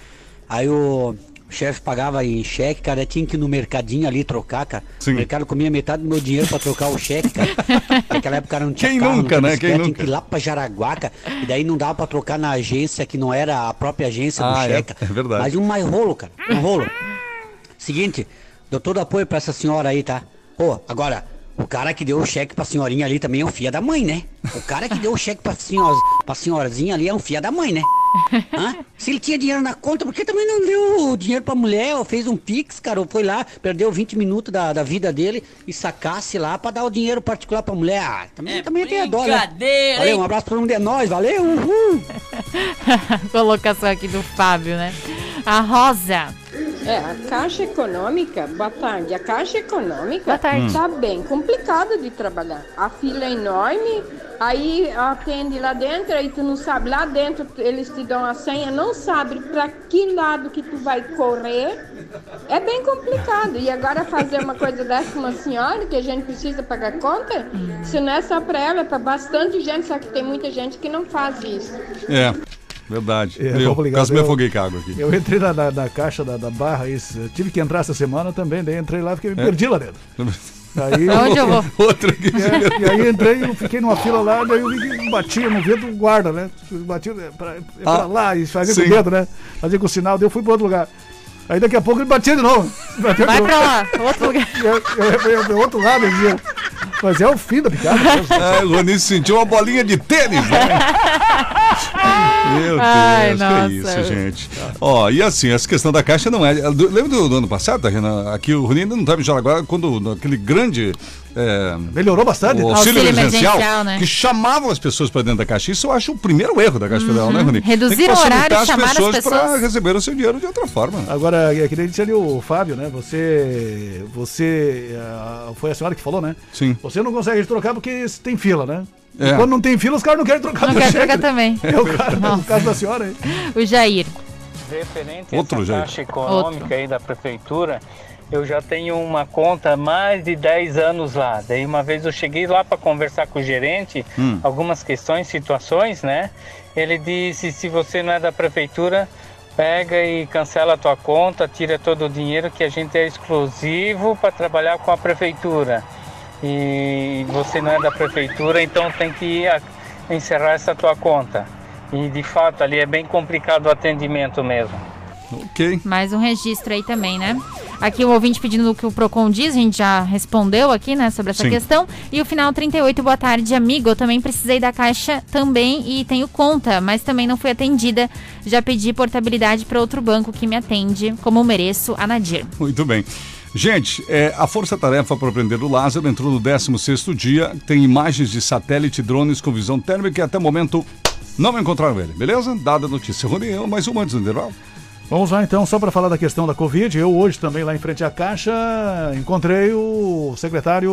Aí o chefe pagava em cheque, cara. Tinha que ir no mercadinho ali trocar, cara. Sim. O mercado comia metade do meu dinheiro pra trocar o cheque, cara. Naquela época não tinha Quem carro, não nunca, tinha né? Quem Tinha nunca? que ir lá pra Jaraguá, cara. E daí não dava pra trocar na agência, que não era a própria agência do Ah, é, cheque. é verdade. Mas um mais rolo, cara. Um rolo. Seguinte, dou todo apoio pra essa senhora aí, tá? Pô, agora, o cara que deu o cheque pra senhorinha ali também é um filho da mãe, né? O cara que deu o cheque pra, senhor, pra senhorazinha ali é um filho da mãe, né? Hã? Se ele tinha dinheiro na conta, por que também não deu o dinheiro pra mulher? Ou fez um pix, cara? Ou foi lá, perdeu 20 minutos da, da vida dele e sacasse lá pra dar o dinheiro particular pra mulher? Ah, também, também tem a dó, né? Valeu, um abraço pra mundo, é nóis, valeu, uhul! Colocação aqui do Fábio, né? A Rosa. É, a Caixa Econômica, boa tarde. A Caixa Econômica está bem complicada de trabalhar. A fila é enorme, aí atende lá dentro, aí tu não sabe, lá dentro eles te dão a senha, não sabe para que lado que tu vai correr. É bem complicado. E agora fazer uma coisa dessa com uma senhora que a gente precisa pagar conta, se não é só para ela, é para bastante gente, só que tem muita gente que não faz isso. É, verdade. É, eu obrigado. quase me afoguei com água aqui. Eu entrei na, na- na caixa da, da barra, isso, eu tive que entrar essa semana também, daí entrei lá e fiquei, me É. perdi lá dentro. Aí, onde eu vou? Outra aqui. É, e aí entrei, eu fiquei numa fila lá, daí eu que batia no dedo do guarda, né? Batia é pra, é pra Ah, lá e fazia sim. com o dedo, né? Fazia com o sinal, daí eu fui pro outro lugar. Aí daqui a pouco ele batia de novo. Bateu de Vai novo. pra lá, outro lugar. Eu, eu, eu, outro lado, ele dizia. Mas é o fim da picada. É, o Rony sentiu uma bolinha de tênis, né? Meu Deus, Ai, que nossa. isso, gente. Ó, e assim, essa questão da caixa não é. Lembra do, do ano passado, tá, Renan? Aqui o Rony ainda não estava em Jaraguá, quando aquele grande. É, Melhorou bastante. O Auxílio auxílio emergencial, emergencial, né? que chamavam as pessoas para dentro da caixa. Isso eu acho o primeiro erro da Caixa Federal, né, Rony? Uhum. Reduziram o horário, chamaram as para pessoas. receber o seu dinheiro de outra forma. Agora, é que nem disse ali o Fábio, né? Você. Você. ah, foi a senhora que falou, né? Sim. Você não consegue trocar porque tem fila, né? É. E Quando não tem fila, os caras não querem trocar Não teu quer cheque, trocar também. É o, cara, o Nossa. caso da senhora aí. O Jair. Referente Outro, a essa Jair. taxa econômica aí da prefeitura, eu já tenho uma conta há mais de 10 anos lá. Daí uma vez eu cheguei lá para conversar com o gerente, Hum. algumas questões, situações, né? Ele disse, se você não é da prefeitura, pega e cancela a tua conta, tira todo o dinheiro que a gente é exclusivo para trabalhar com a prefeitura. E você não é da prefeitura, então tem que encerrar essa tua conta. E de fato ali é bem complicado o atendimento mesmo. Ok. Mais um registro aí também, né? Aqui o ouvinte pedindo o que o Procon diz, a gente já respondeu aqui, né, sobre essa Sim. questão. E o final 38, boa tarde, amigo. Eu também precisei da caixa também e tenho conta, mas também não fui atendida. Já pedi portabilidade para outro banco que me atende, como mereço, a Nadir. Muito bem. Gente, é, a Força Tarefa para Prender o Lázaro entrou no 16º dia, tem imagens de satélite drones com visão térmica e até o momento não encontraram ele, beleza? Dada a notícia. Rony, mais uma antes do intervalo. Vamos lá então, só para falar da questão da Covid. Eu hoje também lá em frente à Caixa encontrei o secretário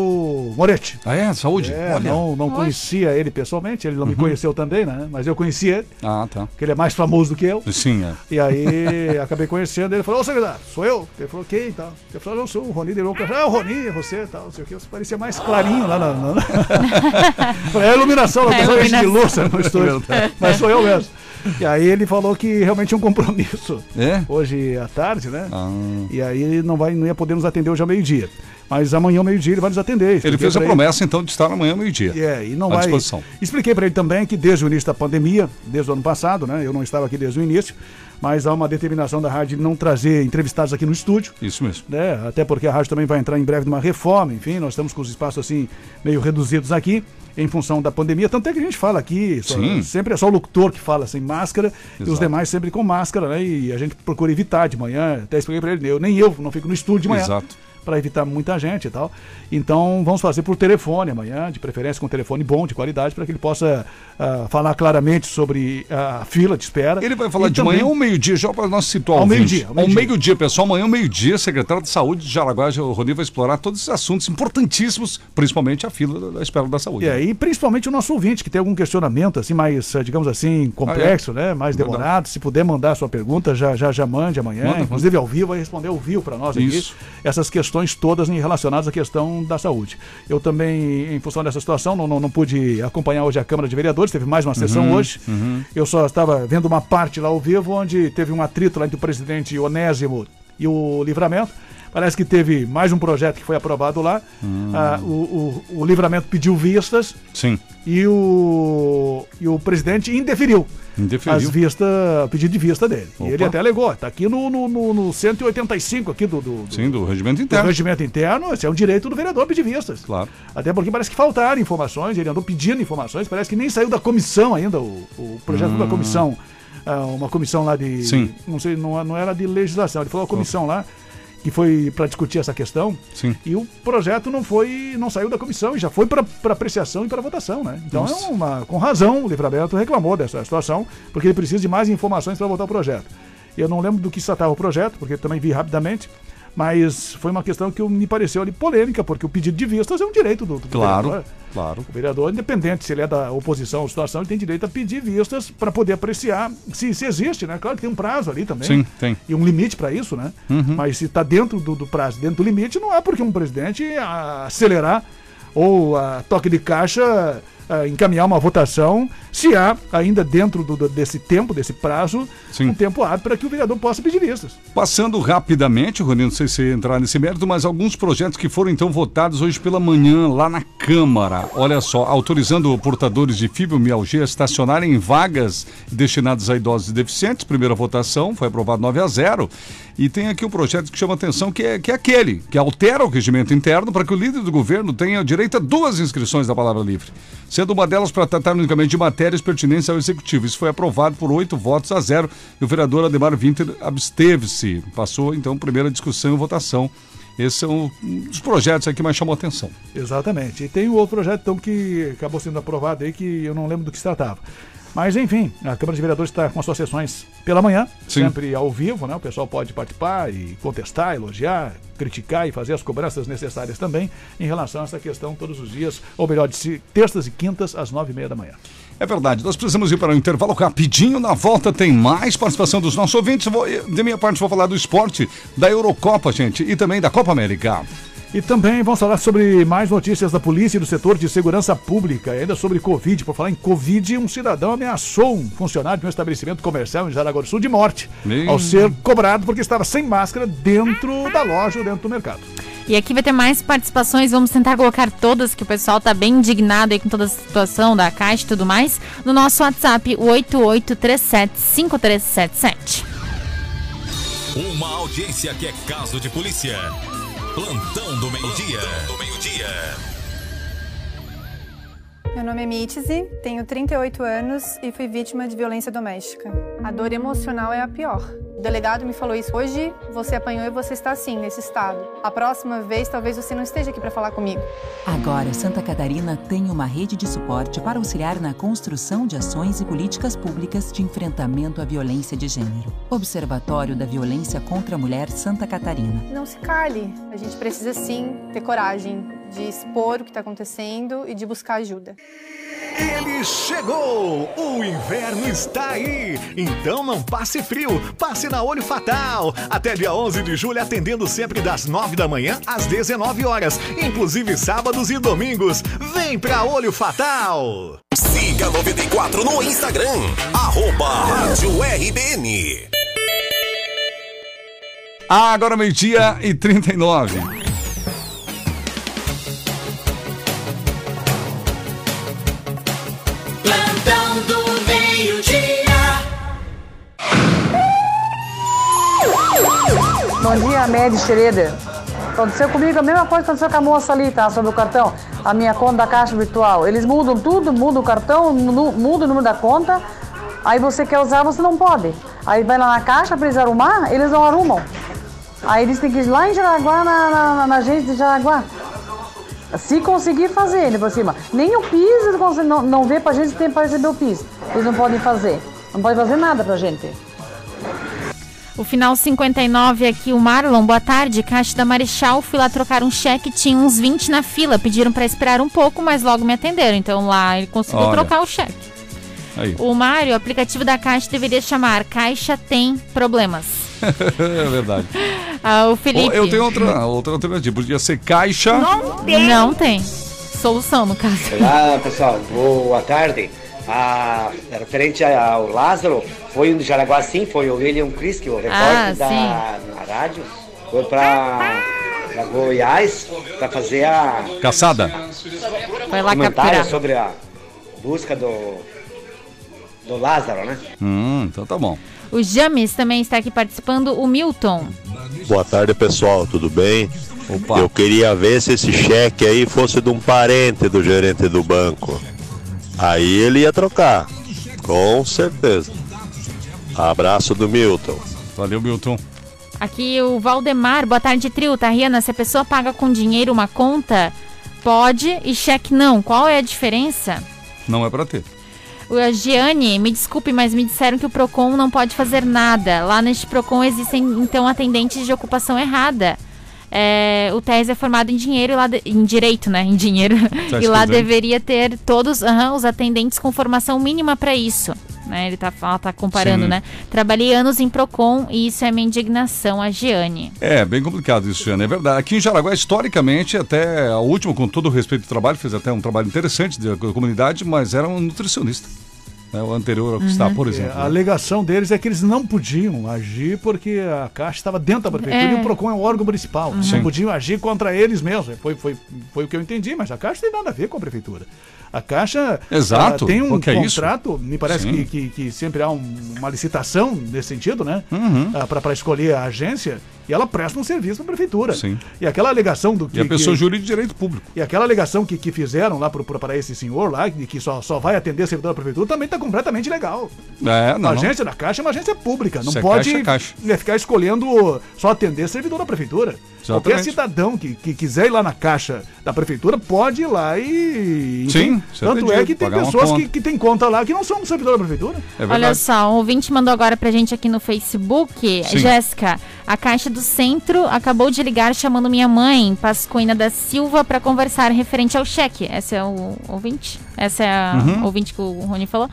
Moretti. Ah, é? Saúde? É, Olha. não, não conhecia ele pessoalmente, ele não me conheceu também, né? Mas eu conheci ele, Ah, tá. porque ele é mais famoso do que eu. Sim, é. E aí acabei conhecendo ele, falou, ô secretário, sou eu? Ele falou, quem e tal? Eu falei, não, sou o Roni, ele falou, ah, o Roni, é você e tal, não sei o que. Você parecia mais clarinho lá na... na... Falei, é a iluminação, É a a pessoa enche de iluminação. luz no estúdio. Verdade. Mas sou eu mesmo. E aí ele falou que realmente tinha um compromisso É? Hoje à tarde, né? Ah. E aí ele não, vai, não ia poder nos atender hoje ao meio-dia. Mas amanhã ao meio-dia ele vai nos atender. Ele fez a pra promessa, então, de estar amanhã ao meio-dia. é, e não à vai. disposição. Expliquei para ele também que desde o início da pandemia, desde o ano passado, né? Eu não estava aqui desde o início, mas há uma determinação da rádio de não trazer entrevistados aqui no estúdio. Isso mesmo. Né? Até porque a rádio também vai entrar em breve numa reforma, enfim, nós estamos com os espaços assim meio reduzidos aqui em função da pandemia. Tanto é que a gente fala aqui, só- sempre é só o locutor que fala sem máscara e os Exato. demais sempre com máscara, né? E a gente procura evitar de manhã. Até expliquei para ele, eu, nem eu não fico no estúdio de manhã Exato. Para evitar muita gente e tal. Então vamos fazer por telefone amanhã, de preferência com um telefone bom, de qualidade, para que ele possa ah, falar claramente sobre a fila de espera. Ele vai falar E de também- manhã ou meio-dia, já para nós situar Ao meio-dia, ao meio-dia. meio-dia, pessoal. Amanhã, ao meio-dia, secretário de Saúde de Jaraguá, o Rony vai explorar todos esses assuntos importantíssimos, principalmente a fila da- espera da saúde. É, e principalmente o nosso ouvinte, que tem algum questionamento assim, mais, eh, digamos assim, complexo, né? Mais Verdade. demorado. Se puder mandar a sua pergunta, já, já, já mande amanhã. Manda, Inclusive ao vivo, vai responder ao vivo para nós aqui. Isso. Essas questões todas em- relacionadas à questão da saúde. Eu também, em função dessa situação, não, não, não pude acompanhar hoje a Câmara de Vereadores, teve mais uma sessão Uhum, hoje. Eu só estava vendo uma parte lá ao vivo, onde teve um atrito lá entre o presidente Onésimo e o Livramento. Parece que teve mais um projeto que foi aprovado lá. Ah, o, o, o Livramento pediu vistas Sim, e o, e o presidente indeferiu indeferiu. as vistas, o pedido de vista dele. E Opa. ele até alegou, está aqui no, no, no, no 185 aqui do, do, do, Sim, do regimento do interno. regimento interno, esse é um direito do vereador pedir vistas. Claro. Até porque parece que faltaram informações, ele andou pedindo informações, parece que nem saiu da comissão ainda, o, o projeto da comissão, ah, uma comissão lá de. Hum. Sim. Não sei, não, não era de legislação, ele falou a comissão lá, que foi para discutir essa questão, Sim. e o projeto não foi, não saiu da comissão e já foi para apreciação e para votação, né? Então Nossa. é uma, com razão, o Livramento reclamou dessa situação, porque ele precisa de mais informações para votar o projeto. Eu não lembro do que tratava o projeto, porque também vi rapidamente, mas foi uma questão que me pareceu ali polêmica, porque o pedido de vistas é um direito do, do Claro, vereador. Claro. O vereador, independente se ele é da oposição ou situação, ele tem direito a pedir vistas para poder apreciar se, se existe, né? Claro que tem um prazo ali também. Sim, tem. E um limite para isso, né? Uhum. Mas se está dentro do, do prazo, dentro do limite, não é porque um presidente acelerar ou a toque de caixa a encaminhar uma votação, se há ainda dentro do- desse tempo, desse prazo, Sim. um tempo hábil para que o vereador possa pedir vistas. Passando rapidamente, Rony, não sei se entrar nesse mérito, mas alguns projetos que foram então votados hoje pela manhã lá na Câmara. Olha só, autorizando portadores de fibromialgia a estacionarem em vagas destinadas a idosos e deficientes. Primeira votação, foi aprovado 9 a 0. E tem aqui um projeto que chama atenção, que é, que é aquele, que altera o regimento interno para que o líder do governo tenha direito a duas inscrições da palavra livre, sendo uma delas para tratar unicamente de matérias pertinentes ao executivo. Isso foi aprovado por oito votos a zero e o vereador Ademar Winter absteve-se. Passou, então, primeira discussão e votação. Esse é um dos projetos aqui que mais chamou a atenção. Exatamente. E tem um outro projeto então, que acabou sendo aprovado aí, que eu não lembro do que se tratava. Mas enfim, a Câmara de Vereadores está com as suas sessões pela manhã, Sim. sempre ao vivo, né? O pessoal pode participar e contestar, elogiar, criticar e fazer as cobranças necessárias também em relação a essa questão todos os dias, ou melhor, de terças e quintas às nove e meia da manhã. É verdade, nós precisamos ir para um intervalo rapidinho. Na volta tem mais participação dos nossos ouvintes. Vou, de minha parte, vou falar do esporte, da Eurocopa, gente, e também da Copa América. E também vamos falar sobre mais notícias da polícia e do setor de segurança pública, e ainda sobre Covid. Por falar em Covid, um cidadão ameaçou um funcionário de um estabelecimento comercial em Jaraguá do Sul de morte, Meu. ao ser cobrado porque estava sem máscara dentro da loja ou dentro do mercado. E aqui vai ter mais participações, vamos tentar colocar todas, que o pessoal tá bem indignado aí com toda a situação da Caixa e tudo mais, no nosso WhatsApp, o 88375377. Uma audiência que é caso de polícia. Plantão do meio-dia. do meio-dia. Meu nome é Mitzi, tenho 38 anos e fui vítima de violência doméstica. A dor emocional é a pior. O delegado me falou isso. Hoje você apanhou e você está assim, nesse estado. A próxima vez talvez você não esteja aqui para falar comigo. Agora, Santa Catarina tem uma rede de suporte para auxiliar na construção de ações e políticas públicas de enfrentamento à violência de gênero. Observatório da Violência contra a Mulher Santa Catarina. Não se cale. A gente precisa sim ter coragem de expor o que está acontecendo e de buscar ajuda. Ele chegou! O inverno está aí! Então não passe frio, passe na Olho Fatal! Até dia 11 de julho, atendendo sempre das 9 da manhã às 19 horas, inclusive sábados e domingos. Vem pra Olho Fatal! Siga 94 no Instagram. Arroba Rádio RBN. Ah, agora meio-dia e 39. Bom dia, Med Schroeder. Aconteceu comigo a mesma coisa que aconteceu com a moça ali, tá? Sobre o cartão. A minha conta da caixa virtual. Eles mudam tudo, mudam o cartão, mudam o número da conta. Aí você quer usar, você não pode. Aí vai lá na caixa pra eles arrumar, eles não arrumam. Aí eles têm que ir lá em Jaraguá, na, na, na, agência de Jaraguá. Se conseguir fazer, ele por cima. Nem o PIS não, não vê pra gente se tem pra receber o PIS. Eles não podem fazer. Não podem fazer nada pra gente. O final 59 aqui, o Marlon, boa tarde, Caixa da Marechal, fui lá trocar um cheque, tinha uns 20 na fila, pediram pra esperar um pouco, mas logo me atenderam, então lá ele conseguiu Olha. trocar o cheque. Aí. O Mário, o aplicativo da Caixa deveria chamar Caixa Tem Problemas. é verdade. Ah, o Felipe. Eu tenho outra, outra alternativa. Podia ser caixa. Não tem. Solução, no caso. Olá pessoal, boa tarde. Ah, referente ao Lázaro, foi um de Jaraguá sim, foi o William Chris, que o repórter Ah, da na rádio, foi para Goiás para fazer a Caçada. Foi lá comentário capturar. sobre a busca do do Lázaro, né? Hum, então tá bom. O James também está aqui participando, o Milton. Boa tarde, pessoal, tudo bem? Eu queria ver se esse cheque aí fosse de um parente do gerente do banco. Aí ele ia trocar, com certeza. Abraço do Milton. Valeu, Milton. Aqui o Valdemar, boa tarde, trio. Tariana, se a pessoa paga com dinheiro uma conta, pode e cheque não. Qual é a diferença? Não é pra ter. O Giane, me desculpe, mas me disseram que o PROCON não pode fazer nada. Lá neste PROCON existem, então, atendentes de ocupação errada. É, o TES é formado em dinheiro e lá de- em direito, né? Em dinheiro. E lá deveria ter todos aham, os atendentes com formação mínima para isso. Né? Ele tá, ela tá comparando, Sim. né? Trabalhei anos em PROCON e isso é minha indignação, a Giane. É, bem complicado isso, Jana, é verdade. Aqui em Jaraguá, historicamente, até a última, com todo o respeito ao trabalho, fez até um trabalho interessante da comunidade, mas era um nutricionista. Né, o anterior ao que está, por É, exemplo. a alegação deles é que eles não podiam agir porque a Caixa estava dentro da prefeitura É. e o PROCON é um órgão municipal. Sim. Não podiam agir contra eles mesmos. Foi, foi, foi o que eu entendi, mas a Caixa tem nada a ver com a prefeitura. A Caixa Exato. ah, tem um é contrato, me parece que, que, que sempre há um- uma licitação nesse sentido, né? Uhum. para escolher a agência e ela presta um serviço para a prefeitura. Sim. E aquela alegação do que. E a pessoa que- jurídica de direito público. e aquela alegação que, que fizeram lá para esse senhor lá, de que só, só vai atender servidor da prefeitura, também está completamente legal. É, não, a não. agência da Caixa é uma agência pública. Não Se é pode Caixa, é Caixa. é, ficar escolhendo só atender servidor da prefeitura. Qualquer Exatamente. cidadão que, que quiser ir lá na Caixa da prefeitura pode ir lá e. Sim, ser Tanto é que tem pessoas que, que têm conta lá que não são servidor da prefeitura. É Olha só, um ouvinte mandou agora pra gente aqui no Facebook. Sim. Jéssica, a Caixa do Centro acabou de ligar chamando minha mãe, Pascoina da Silva, pra conversar referente ao cheque. Essa é o ouvinte? Essa é a Uhum. ouvinte que o Rony falou?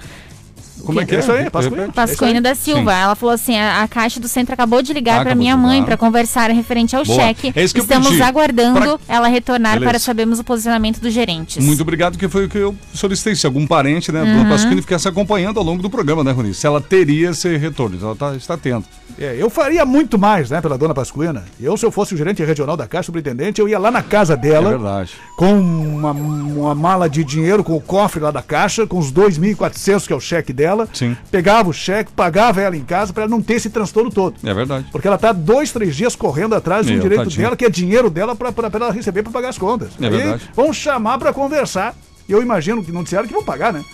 Como é que é? Isso aí. Pascoina. Pascoina da Silva. Sim. Ela falou assim: a, a Caixa do Centro acabou de ligar Ah, pra acabou minha mãe pra conversar referente ao Boa. cheque. É isso que eu Estamos pedi. aguardando ela retornar Beleza. para sabermos o posicionamento dos gerentes. Muito obrigado, que foi o que eu solicitei. Se algum parente, né, Uhum. do Pasquini ficasse acompanhando ao longo do programa, né, Rony? Se ela teria esse retorno. Então ela tá, está tendo. É, eu faria muito mais, né, pela dona Pascuina. Eu, se eu fosse o gerente regional da Caixa, superintendente, eu ia lá na casa dela. É verdade. Com uma, uma mala de dinheiro, com o cofre lá da Caixa, com os 2.400 que é o cheque dela. Sim. Pegava o cheque, pagava ela em casa pra ela não ter esse transtorno todo. É verdade. Porque ela tá dois, três dias correndo atrás de um direito tadinho. dela, que é dinheiro dela pra ela receber pra pagar as contas. É verdade. vão chamar pra conversar. E eu imagino que não disseram que vão pagar, né?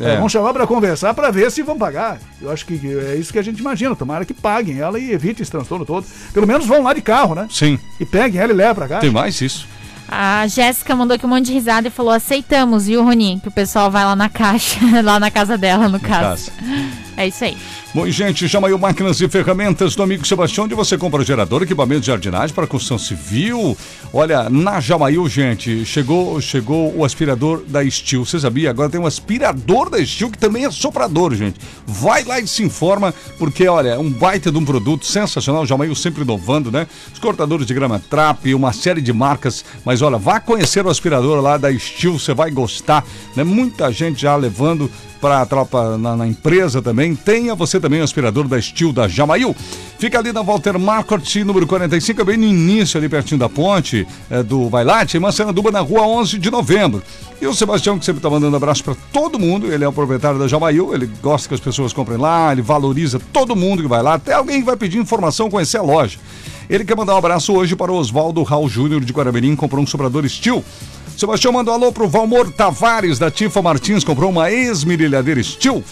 É. Vão chamar pra conversar pra ver se vão pagar. Eu acho que é isso que a gente imagina. Tomara que paguem ela e evite esse transtorno todo. Pelo menos vão lá de carro, né? Sim. E peguem ela e levem pra cá. Tem mais isso? A Jéssica mandou aqui um monte de risada e falou: aceitamos, viu, Rony? Que o pessoal vai lá na caixa, lá na casa dela, no caso. É isso aí. Bom, gente, chama aí o Máquinas e Ferramentas do amigo Sebastião, onde você compra gerador, equipamento de jardinagem para construção civil. Olha, na Jamail, gente, chegou, chegou o aspirador da Steel. Você sabia? Agora tem um aspirador da Steel que também é soprador, gente. Vai lá e se informa, porque, olha, é um baita de um produto sensacional. Jamail sempre inovando, né? Os cortadores de grama Trap, uma série de marcas. Mas, olha, vá conhecer o aspirador lá da Steel, você vai gostar, né? Muita gente já levando para a tropa na, na empresa também. Tenha você também o aspirador da Steel da Jamail. Fica ali na Walter Marcot, número 45, bem no início, ali pertinho da ponte é, do Vailate, em Massaranduba, na rua 11 de novembro. E o Sebastião, que sempre está mandando abraço para todo mundo, ele é o proprietário da Jamail, ele gosta que as pessoas comprem lá, ele valoriza todo mundo que vai lá, até alguém que vai pedir informação, conhecer a loja. Ele quer mandar um abraço hoje para o Oswaldo Raul Júnior de Guaramirim, comprou um soprador Steel. Sebastião mandou alô pro Valmor Tavares da Tifa Martins, comprou uma esmerilhadeira Steel.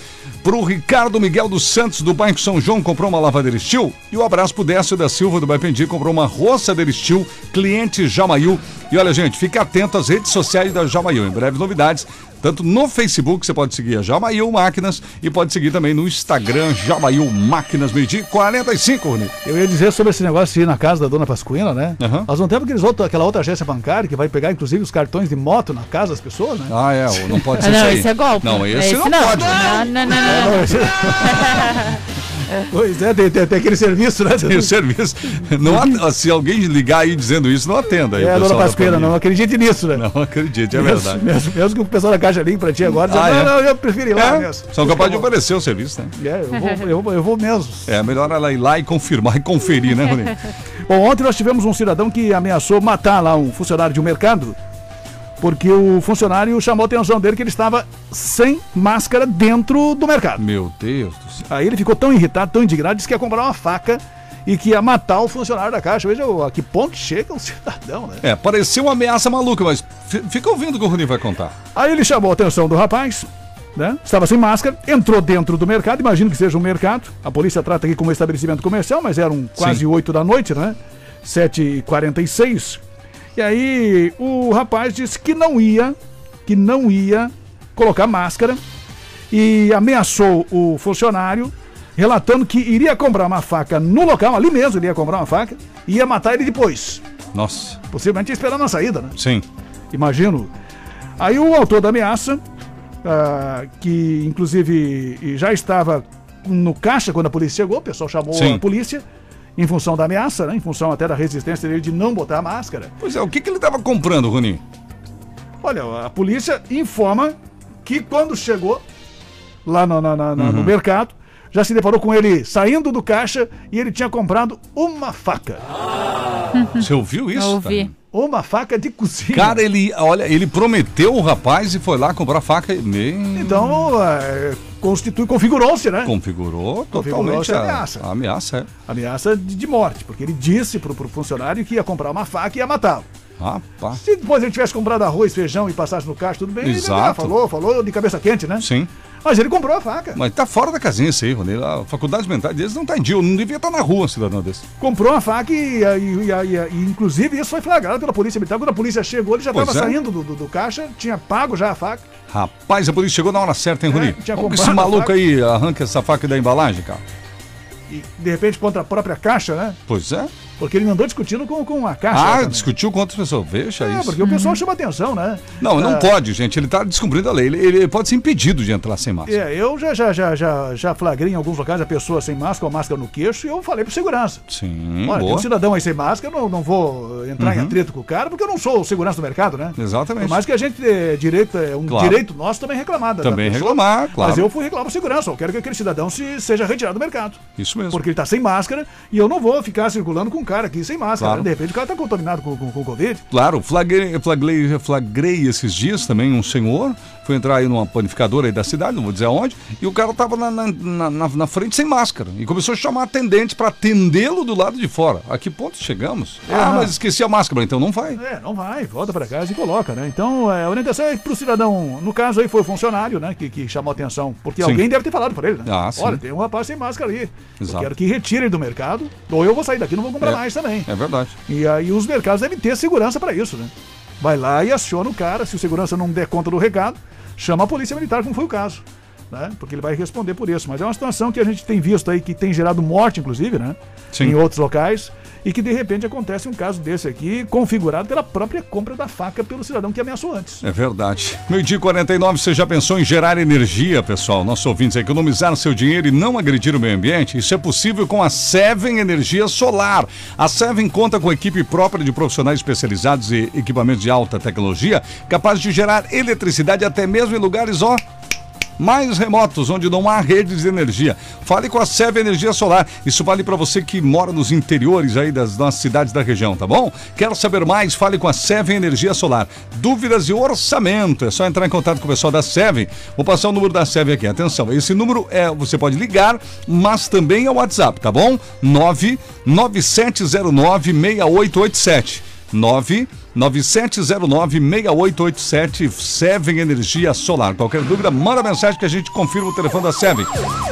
Pro Ricardo Miguel dos Santos do Bairro São João, comprou uma lavadeira Steel. E o abraço pro Décio da Silva do Baipendi, comprou uma roçadeira Steel, cliente Jamail. E olha, gente, fique atento às redes sociais da Jamail. Em breve novidades, tanto no Facebook, você pode seguir a Jamail Máquinas e pode seguir também no Instagram, Jamail Máquinas, meio-dia e 45, Rony. Eu ia dizer sobre esse negócio de ir na casa da dona Pascuina, né? Nós não temos aqueles outro, aquela outra agência bancária que vai pegar, inclusive, os cartões de moto na casa das pessoas, né? Ah, é, não pode ser não, isso aí. esse é golpe. Não, esse, Esse não, não. pode. Não, não, não, não. É, não, esse- Pois é, tem, tem- tem aquele serviço, né? Tem o serviço. Não, se alguém ligar aí dizendo isso, não atenda. Aí, É, dona família. não acredite nisso, né? Não acredite, é Mesmo- verdade. Mesmo, mesmo que o pessoal da Caixa ligue pra ti agora, diz, Ah, não, é? não, eu prefiro ir lá É, mesmo. São capazes de oferecer o serviço, né? É, eu vou, eu, vou- eu vou mesmo. É melhor ela ir lá e confirmar e conferir, né, Rony? Bom, ontem nós tivemos um cidadão que ameaçou matar lá um funcionário de um mercado, porque o funcionário chamou a atenção dele que ele estava sem máscara dentro do mercado. Meu Deus do céu. Aí ele ficou tão irritado, tão indignado, disse que ia comprar uma faca e que ia matar o funcionário da caixa. Veja a que ponto chega o cidadão, né? É, pareceu uma ameaça maluca, mas fi- fica ouvindo o que o Rony vai contar. Aí ele chamou a atenção do rapaz, né? Estava sem máscara, entrou dentro do mercado, imagino que seja um mercado. A polícia trata aqui como um estabelecimento comercial, mas eram quase Sim. 8 da noite, né? 7h46. E aí o rapaz disse que não ia, que não ia colocar máscara e ameaçou o funcionário, relatando que iria comprar uma faca no local, ali mesmo ele ia comprar uma faca, e ia matar ele depois. Nossa. Possivelmente ia esperar na saída, né? Sim. Imagino. Aí o autor da ameaça, ah, que inclusive já estava no caixa quando a polícia chegou, o pessoal chamou Sim. a polícia em função da ameaça, né? Em função até da resistência dele de não botar a máscara. Pois é, o que, que ele estava comprando, Rony? Olha, a polícia informa que quando chegou, lá no, na- no Uhum. mercado. Já se deparou com ele saindo do caixa e ele tinha comprado uma faca. Você ouviu isso? Ouvi. cara? Uma faca de cozinha. Cara, ele, olha, ele prometeu o rapaz e foi lá comprar faca e nem Então, é, constitui, configurou-se, né? configurou totalmente a ameaça. A ameaça, é. Ameaça de, de morte, porque ele disse pro, pro funcionário que ia comprar uma faca e ia matá-lo. Rapaz. Se depois ele tivesse comprado arroz, feijão e passasse no caixa, tudo bem. ele, Exato. ah, falou, falou de cabeça quente, né? Sim. Mas ele comprou a faca. Mas tá fora da casinha isso aí, Rony. A faculdade mental deles não tá em dia. Não devia estar na rua um cidadão desse. Comprou a faca e, e- e- e- inclusive, isso foi flagrado pela polícia militar. Quando a polícia chegou, ele já estava é. saindo do, do- do caixa, tinha pago já a faca. Rapaz, a polícia chegou na hora certa, hein, Rony? É, tinha Como esse maluco aí arranca essa faca da embalagem, cara? E, de repente, contra a própria caixa, né? Pois é. Porque ele andou discutindo com, com a caixa. Ah, também. discutiu com outras pessoas. Veja É, isso. porque o pessoal chama atenção, né? Não, não Ah, pode, gente. Ele tá descumprindo a lei. Ele, ele pode ser impedido de entrar sem máscara. É, eu já, já, já, já, já flagrei em alguns locais a pessoa sem máscara, com a máscara no queixo, e eu falei pro segurança. Sim, Olha, tem boa. um cidadão aí sem máscara, eu não, não vou entrar em Uhum. atrito com o cara, porque eu não sou o segurança do mercado, né? Exatamente. Por mais que a gente é direito, é um Claro. direito nosso também reclamar. da- da Também pessoa, reclamar, claro. Mas eu fui reclamar pro segurança, eu quero que aquele cidadão se, seja retirado do mercado. Isso mesmo. Porque ele tá sem máscara e eu não vou ficar circulando com cara aqui sem máscara. Claro. né? De repente o cara tá contaminado com, com, com Covid. Claro, flagrei, flagrei, flagrei esses dias também um senhor, foi entrar aí numa panificadora aí da cidade, não vou dizer aonde, e o cara tava na, na, na- na- frente sem máscara. E começou a chamar atendente para atendê-lo do lado de fora. A que ponto chegamos? Ah, mas esqueci a máscara, então não vai. É, não vai, volta pra casa e coloca, né? Então, é, a orientação é pro cidadão, no caso aí foi o funcionário, né, que, que chamou a atenção, porque Sim. alguém deve ter falado pra ele, né? Ah, sim. Olha, tem um rapaz sem máscara ali. Exato. Eu quero que retire ele do mercado, ou eu vou sair daqui e não vou comprar É. mais também. É verdade. E aí os mercados devem ter segurança pra isso, né? Vai lá e aciona o cara, se o segurança não der conta do recado, chama a polícia militar, como foi o caso. Né? Porque ele vai responder por isso. Mas é uma situação que a gente tem visto aí, que tem gerado morte, inclusive, né? Sim. Em outros locais. E que de repente acontece um caso desse aqui, configurado pela própria compra da faca pelo cidadão que ameaçou antes. É verdade. Meio dia e 49, você já pensou em gerar energia, pessoal? Nossos ouvintes, economizar seu dinheiro e não agredir o meio ambiente? Isso é possível com a Seven Energia Solar. A Seven conta com equipe própria de profissionais especializados e equipamentos de alta tecnologia, capazes de gerar eletricidade até mesmo em lugares, ó, mais remotos, onde não há redes de energia. Fale com a Seve Energia Solar. Isso vale para você que mora nos interiores aí das nossas cidades da região, tá bom? Quer saber mais? Fale com a Seve Energia Solar. Dúvidas e orçamento, é só entrar em contato com o pessoal da Seve. Vou passar o número da Seve aqui. Atenção, esse número é, você pode ligar, mas também é o WhatsApp, tá bom? 99709 6887. 997096887 Seven Energia Solar. Qualquer dúvida, manda mensagem que a gente confirma o telefone da Seven.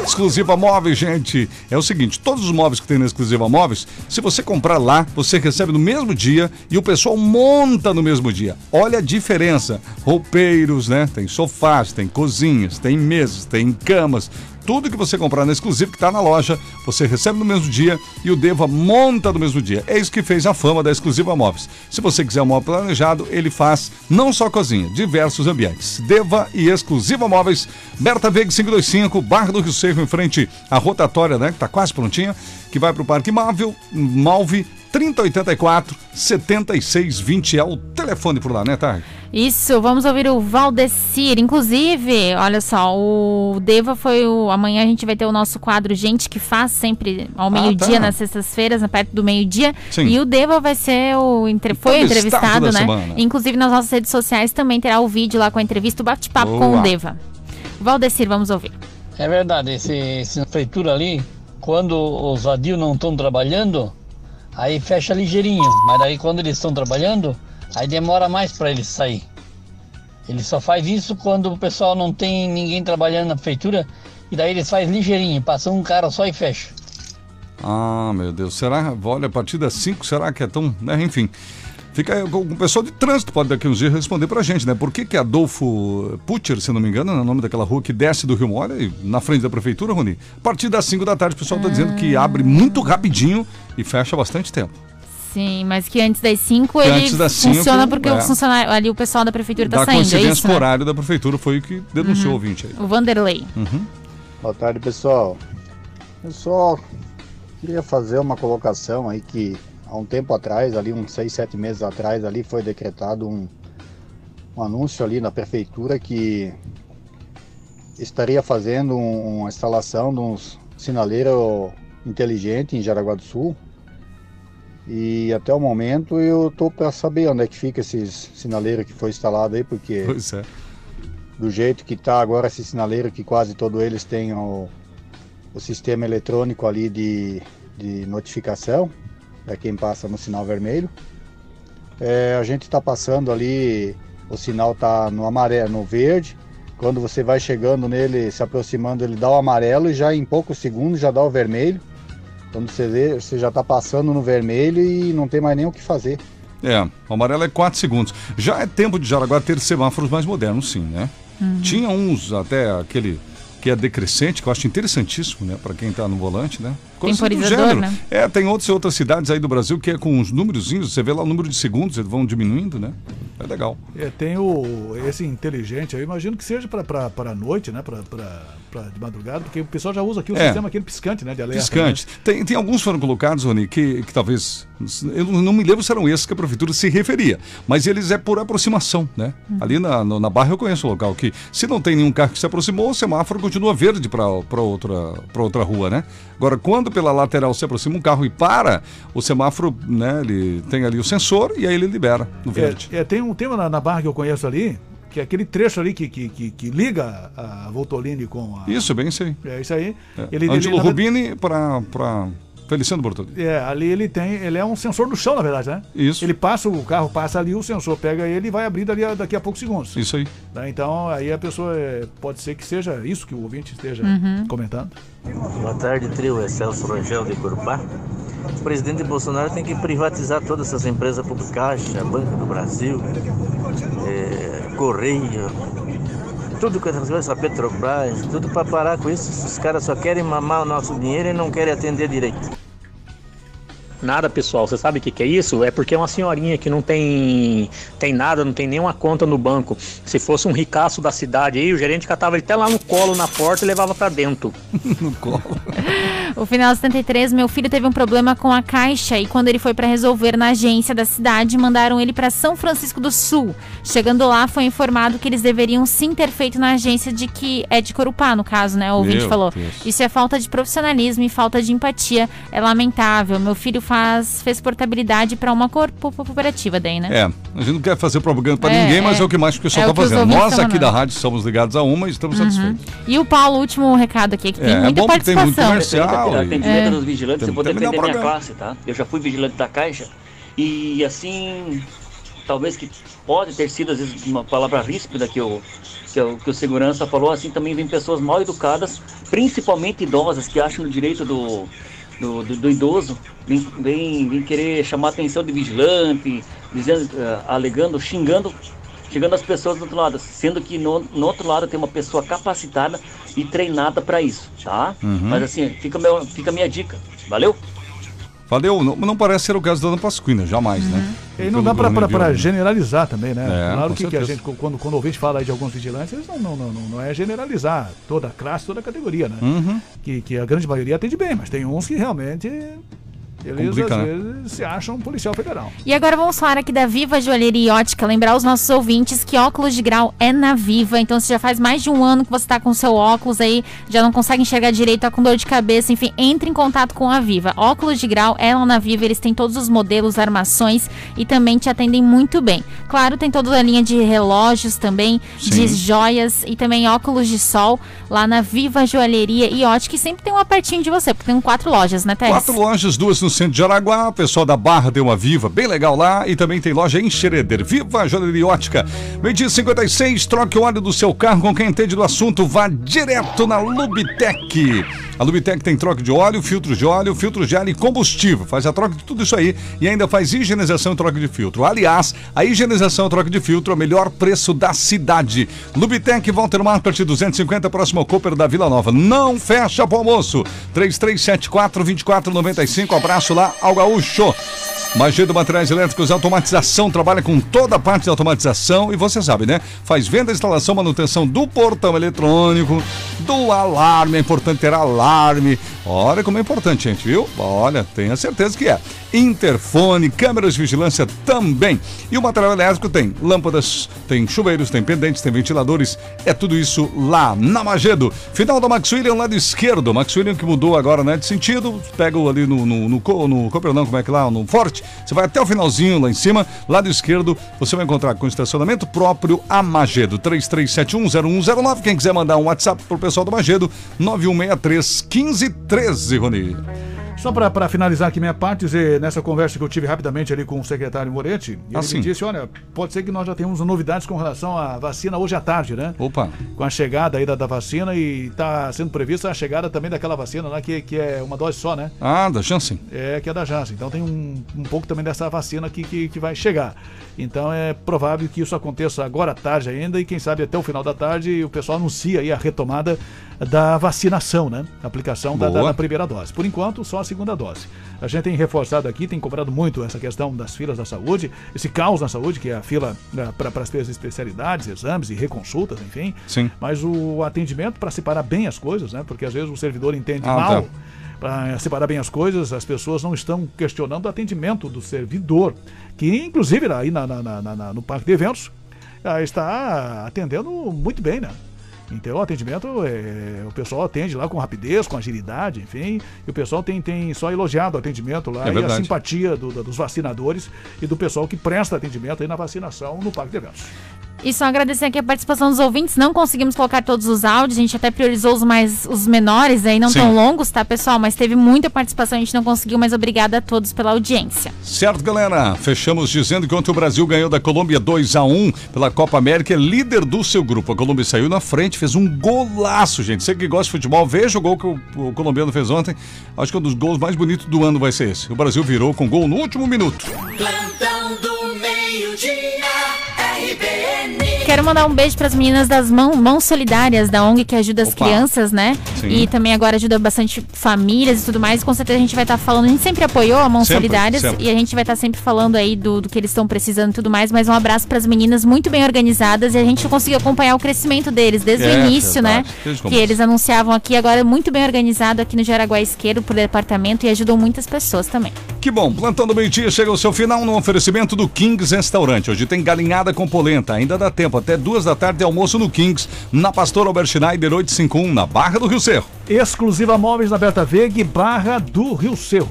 Exclusiva Móveis, gente. É o seguinte, todos os móveis que tem na Exclusiva Móveis, se você comprar lá, você recebe no mesmo dia e o pessoal monta no mesmo dia. Olha a diferença. Roupeiros, né? Tem sofás, tem cozinhas, tem mesas, tem camas. Tudo que você comprar na exclusiva que está na loja, você recebe no mesmo dia e o Deva monta no mesmo dia. É isso que fez a fama da Exclusiva Móveis. Se você quiser um móvel planejado, ele faz não só cozinha, diversos ambientes. Deva e Exclusiva Móveis, Berta Veg 525, Barra do Rio Seco, em frente à rotatória, né? Que está quase prontinha, que vai para o Parque Malve, Malve 3084 7620 é o telefone por lá, né, Tarde? Isso, vamos ouvir o Valdecir. Inclusive, olha só, o Deva foi o. Amanhã a gente vai ter o nosso quadro Gente que Faz, sempre ao meio-dia, tá. nas sextas-feiras, na perto do meio-dia. Sim. E o Deva vai ser o. Entre... Foi o Entrevistado né? semana. Inclusive nas nossas redes sociais também terá o vídeo lá com a entrevista, o bate-papo com o Deva. Valdecir, vamos ouvir. É verdade, esse, esse prefeitura ali, quando os vadios não estão trabalhando, aí fecha ligeirinho. Mas daí quando eles estão trabalhando, aí demora mais para eles sair. Ele só faz isso quando o pessoal não tem ninguém trabalhando na prefeitura, e daí eles fazem ligeirinho, passa um cara só e fecha. Ah, meu Deus, será? Olha, a partir das 5, será que é tão. né, Enfim. Fica aí, o pessoal de trânsito pode daqui uns dias responder pra gente, né? Por que que Adolfo Putcher, se não me engano, é o nome daquela rua que desce do Rio Mole, na frente da prefeitura, Rony? A partir das 5 da tarde o pessoal tá dizendo que abre muito rapidinho e fecha bastante tempo. Sim, mas que antes das 5 Que ele antes das cinco, funciona porque é. o funcionário ali, o pessoal da prefeitura tá da saindo, é coincidência isso? o né? horário da prefeitura foi o que denunciou o Uhum. ouvinte aí. O Vanderlei. Uhum. Boa tarde, pessoal. Eu só queria fazer uma colocação aí que há um tempo atrás, ali uns 6, 7 meses atrás, ali foi decretado um, um anúncio ali na prefeitura que estaria fazendo um- uma instalação de um sinaleiro inteligente em Jaraguá do Sul. E até o momento eu tô para saber onde é que fica esse sinaleiro que foi instalado aí, porque é. do jeito que tá agora esse sinaleiro que quase todos eles têm o, o sistema eletrônico ali de, de notificação para quem passa no sinal vermelho. É, a gente está passando ali, o sinal tá no amarelo, no verde. Quando você vai chegando nele, se aproximando, ele dá o amarelo e já em poucos segundos já dá o vermelho. Quando você vê, você já está passando no vermelho e não tem mais nem o que fazer. É, o amarelo é 4 segundos. Já é tempo de Jaraguá ter semáforos mais modernos, sim, né? Uhum. Tinha uns, até aquele que é decrescente, que eu acho interessantíssimo, né? Para quem tá no volante, né? Do Temporizador, gênero. né? É, tem outras outras cidades aí do Brasil que é com uns númerozinhos, você vê lá o número de segundos, eles vão diminuindo, né? É legal. É, tem o, esse inteligente aí, eu imagino que seja para a noite, né? Pra, pra, pra de madrugada, porque o pessoal já usa aqui o É. sistema aquele piscante, né? De alerta. Piscante. Tem, tem alguns que foram colocados, Rony, que, que talvez. Eu não me lembro se eram esses que a prefeitura se referia. Mas eles é por aproximação, né? Ali na, no- na Barra eu conheço o local que, se não tem nenhum carro que se aproximou, o semáforo continua verde para outra, pra outra rua, né? Agora, quando pela lateral se aproxima um carro e para, o semáforo, né? Ele tem ali o sensor e aí ele libera no verde. É, é, tem um tema na, na barra que eu conheço ali, que é aquele trecho ali que, que, que, que liga a Voltolini com a. Isso, bem isso aí. É isso aí. É. Ele, Ângelo ele, Rubini para Feliciano Bortoli. É, ali ele tem, ele é um sensor do chão, na verdade, né? Isso. Ele passa, o carro passa ali, o sensor pega ele e vai abrir dali a- daqui a poucos segundos. Isso aí. Né? Então, aí a pessoa, é, pode ser que seja isso que o ouvinte esteja Uhum. comentando. Boa tarde, trio. É Celso Rangel de Curupá. O presidente Bolsonaro tem que privatizar todas essas empresas públicas, Caixa, Banco do Brasil, é, Correio, tudo com essas coisas, a Petrobras, tudo para parar com isso. Os caras só querem mamar o nosso dinheiro e não querem atender direito. Nada, pessoal. Você sabe o que, que é isso? É porque é uma senhorinha que não tem, tem nada, não tem nenhuma conta no banco. Se fosse um ricaço da cidade aí, o gerente catava ele até lá no colo, na porta e levava pra dentro. no colo. O final 73, meu filho teve um problema com a caixa e quando ele foi para resolver na agência da cidade, mandaram ele para São Francisco do Sul. Chegando lá, foi informado que eles deveriam sim ter feito na agência de que é de Corupá, no caso, né? O ouvinte Meu falou. Deus. Isso é falta de profissionalismo e falta de empatia. É lamentável. Meu filho faz fez portabilidade para uma cooperativa daí, né? É, a gente não quer fazer propaganda para É, ninguém, mas é. é o que mais o pessoal É os fazendo. Nós aqui da rádio somos ligados a uma e estamos Uhum. satisfeitos. E o Paulo, último recado aqui, que tem É, é muita bom que tem muito participação. comercial. E- atendimento É. dos vigilantes, Tem- eu vou defender o minha classe, tá? Eu já fui vigilante da Caixa e assim, talvez que pode ter sido às vezes uma palavra ríspida que o, que o, que o segurança falou, assim também vem pessoas mal educadas, principalmente idosas que acham no direito do, do, do, do idoso, vem, vem, vem querer chamar a atenção de vigilante, dizendo, eh, alegando, xingando chegando as pessoas do outro lado, sendo que no, no outro lado tem uma pessoa capacitada e treinada para isso, tá? Uhum. Mas assim, fica, meu, fica a minha dica. Valeu? Valeu, não, não parece ser o caso da Ana Pasquina, jamais, né? E não Pelo dá para né? generalizar também, né? É, claro que, que a gente, quando, quando o ouvinte fala aí de alguns vigilantes, não, não, não, não é generalizar toda a classe, toda a categoria, né? Uhum. Que, que a grande maioria atende bem, mas tem uns que realmente eles Complica, às né? vezes se acham policial federal. E agora vamos falar aqui da Viva Joalheria e Ótica. Lembrar os nossos ouvintes que óculos de grau é na Viva. Então, se já faz mais de um ano que você tá com seu óculos aí, já não consegue enxergar direito, tá com dor de cabeça, enfim, entre em contato com a Viva. Óculos de grau é lá na Viva, eles têm todos os modelos, armações e também te atendem muito bem. Claro, tem toda a linha de relógios também, de Sim. joias e também óculos de sol lá na Viva Joalheria e Ótica. E sempre tem uma pertinho de você, porque tem quatro lojas, né, Tess? Quatro lojas, duas no centro de Araguá, o pessoal da Barra deu uma viva, bem legal lá, e também tem loja em Xereder. Viva Joalheria Ótica. Meio-dia 56, troque o óleo do seu carro com quem entende do assunto, vá direto na Lubitec. A Lubitec tem troca de óleo, filtro de óleo, filtro de ar e combustível. Faz a troca de tudo isso aí e ainda faz higienização e troca de filtro. Aliás, a higienização e troca de filtro é o melhor preço da cidade. Lubitec, Walter Market 250, próximo ao Cooper da Vila Nova. Não fecha pro almoço. 3374-2495, abraço lá ao Gaúcho. Magia do Materiais Elétricos Automatização trabalha com toda a parte de automatização e você sabe, né? Faz venda, instalação, manutenção do portão eletrônico, do alarme. É importante ter alarme. Olha como é importante, gente, viu? Olha, tenha certeza que é. Interfone, câmeras de vigilância também. E o material elétrico tem lâmpadas, tem chuveiros, tem pendentes, tem ventiladores, é tudo isso lá na Magedo. Final da Max William, lado esquerdo. Max William que mudou agora, né, de sentido, pega ali no, no, no, no Cooper, não, como é que lá, no Forte, você vai até o finalzinho lá em cima, lado esquerdo, você vai encontrar com estacionamento próprio a Magedo, 33710109, quem quiser mandar um WhatsApp pro pessoal do Magedo, 9163 1513, Rony. Só para finalizar aqui minha parte, dizer, nessa conversa que eu tive rapidamente ali com o secretário Moretti, ele Ah, sim. me disse, olha, pode ser que nós já tenhamos novidades com relação à vacina hoje à tarde, né? Opa. Com a chegada aí da, da vacina e está sendo prevista a chegada também daquela vacina lá que, que é uma dose só, né? Ah, da Janssen. É, que é da Janssen. Então tem um, um pouco também dessa vacina que, que, que vai chegar. Então é provável que isso aconteça agora à tarde ainda e quem sabe até o final da tarde o pessoal anuncia aí a retomada da vacinação, né? Aplicação da, da- da primeira dose. Por enquanto, só a segunda dose. A gente tem reforçado aqui, tem cobrado muito essa questão das filas da saúde, esse caos na saúde, que é a fila para as especialidades, exames e reconsultas, enfim. Sim. Mas o atendimento para separar bem as coisas, né? Porque às vezes o servidor entende Ah, mal. tá. Para separar bem as coisas, as pessoas não estão questionando o atendimento do servidor, que inclusive aí na, na- na- na- no parque de eventos ah, está atendendo muito bem, né? Então o atendimento, é, o pessoal atende lá com rapidez, com agilidade, enfim, e o pessoal tem, tem só elogiado o atendimento lá É e a simpatia do- do- dos vacinadores e do pessoal que presta atendimento aí na vacinação no parque de eventos. E só agradecer aqui a participação dos ouvintes. Não conseguimos colocar todos os áudios, a gente até priorizou os mais os menores aí, não Sim. tão longos, tá, pessoal? Mas teve muita participação, a gente não conseguiu, mas obrigada a todos pela audiência. Certo, galera. Fechamos dizendo que ontem o Brasil ganhou da Colômbia 2 a 1 pela Copa América, é líder do seu grupo. A Colômbia saiu na frente, fez um golaço, gente. Você que gosta de futebol, veja o gol que o, o colombiano fez ontem. Acho que um dos gols mais bonitos do ano vai ser esse. O Brasil virou com gol no último minuto. Plantão do meio-dia, RBN. Quero mandar um beijo para as meninas das mão- Mãos Solidárias da ONG que ajuda as Opa. crianças, né? Sim. E também agora ajuda bastante famílias e tudo mais. Com certeza a gente vai estar falando. A gente sempre apoiou a Mãos Sempre, Solidárias sempre. e a gente vai estar sempre falando aí do, do que eles estão precisando e tudo mais. Mas um abraço para as meninas muito bem organizadas e a gente conseguiu acompanhar o crescimento deles desde É, o início, verdade. né? Desde Que eles anunciavam aqui, agora é muito bem organizado aqui no Jaraguá Esquerdo por departamento e ajudam muitas pessoas também. Que bom, plantão do meio-dia chega ao seu final no oferecimento do Kings Restaurante. Hoje tem galinhada com polenta, ainda dá tempo, até duas da tarde almoço no Kings, na Pastor Albert Schneider 851, na Barra do Rio Cerro. Exclusiva Móveis na Berta Veg, Barra do Rio Cerro.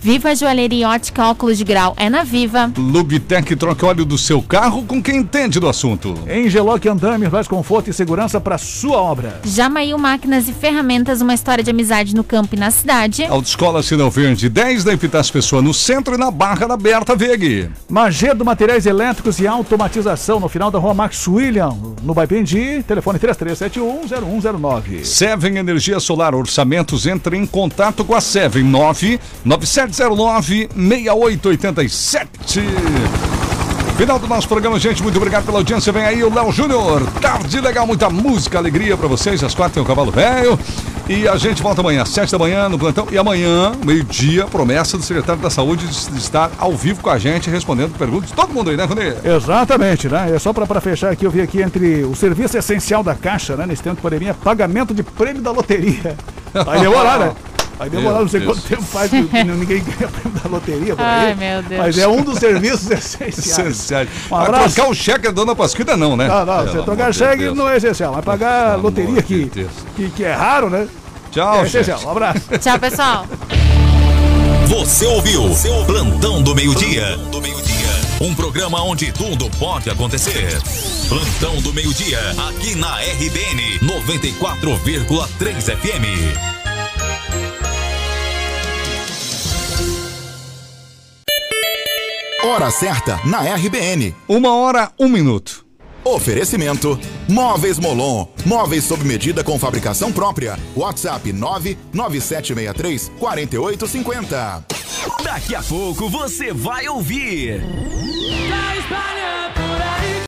Viva Joalheria e Ótica Óculos de Grau é na Viva. Lubitec troca óleo do seu carro com quem entende do assunto. Engeloc Andame, mais conforto e segurança para sua obra. Jamail Máquinas e Ferramentas, uma história de amizade no campo e na cidade. Autoescola Sinal Verde 10 da Epitácio Pessoa no centro e na Barra da Berta Veg. Magedo Materiais Elétricos e Automatização, no final da rua Max William, no Baipendi, telefone 33710109. Seven Energia Solar Orçamentos, entre em contato com a Seven 99709 6887. Final do nosso programa, gente. Muito obrigado pela audiência. Vem aí o Léo Júnior. Tarde legal, muita música, alegria pra vocês. Às quatro tem o Cavalo Velho. E a gente volta amanhã, às sete da manhã, no plantão. E amanhã, meio-dia, promessa do secretário da Saúde de, de estar ao vivo com a gente, respondendo perguntas. Todo mundo aí, né, Rony? Exatamente, né? É só para fechar aqui, eu vi aqui entre o serviço essencial da Caixa, né? Nesse tempo de pandemia, pagamento de prêmio da loteria. Vai demorar, né? Vai demorar, não sei Deus. quanto tempo faz que ninguém ganha prêmio da loteria por aí. Ai, meu Deus. Mas é um dos serviços essenciais. Essenciais. Um Vai abraço. trocar o cheque da dona Pasquida, não, né? Não, não, você trocar cheque Deus. não é essencial, mas pagar Pelo loteria que, de que, que é raro, né? Tchau, é essencial. Um abraço. Tchau, pessoal. Você ouviu seu Plantão do Meio-Dia. Um programa onde tudo pode acontecer. Plantão do Meio-Dia, aqui na RBN 94,3 FM. Hora certa na RBN. Uma hora, um minuto. Oferecimento: Móveis Molon. Móveis sob medida com fabricação própria. WhatsApp 99763 4850. Daqui a pouco você vai ouvir. Tá espalhando.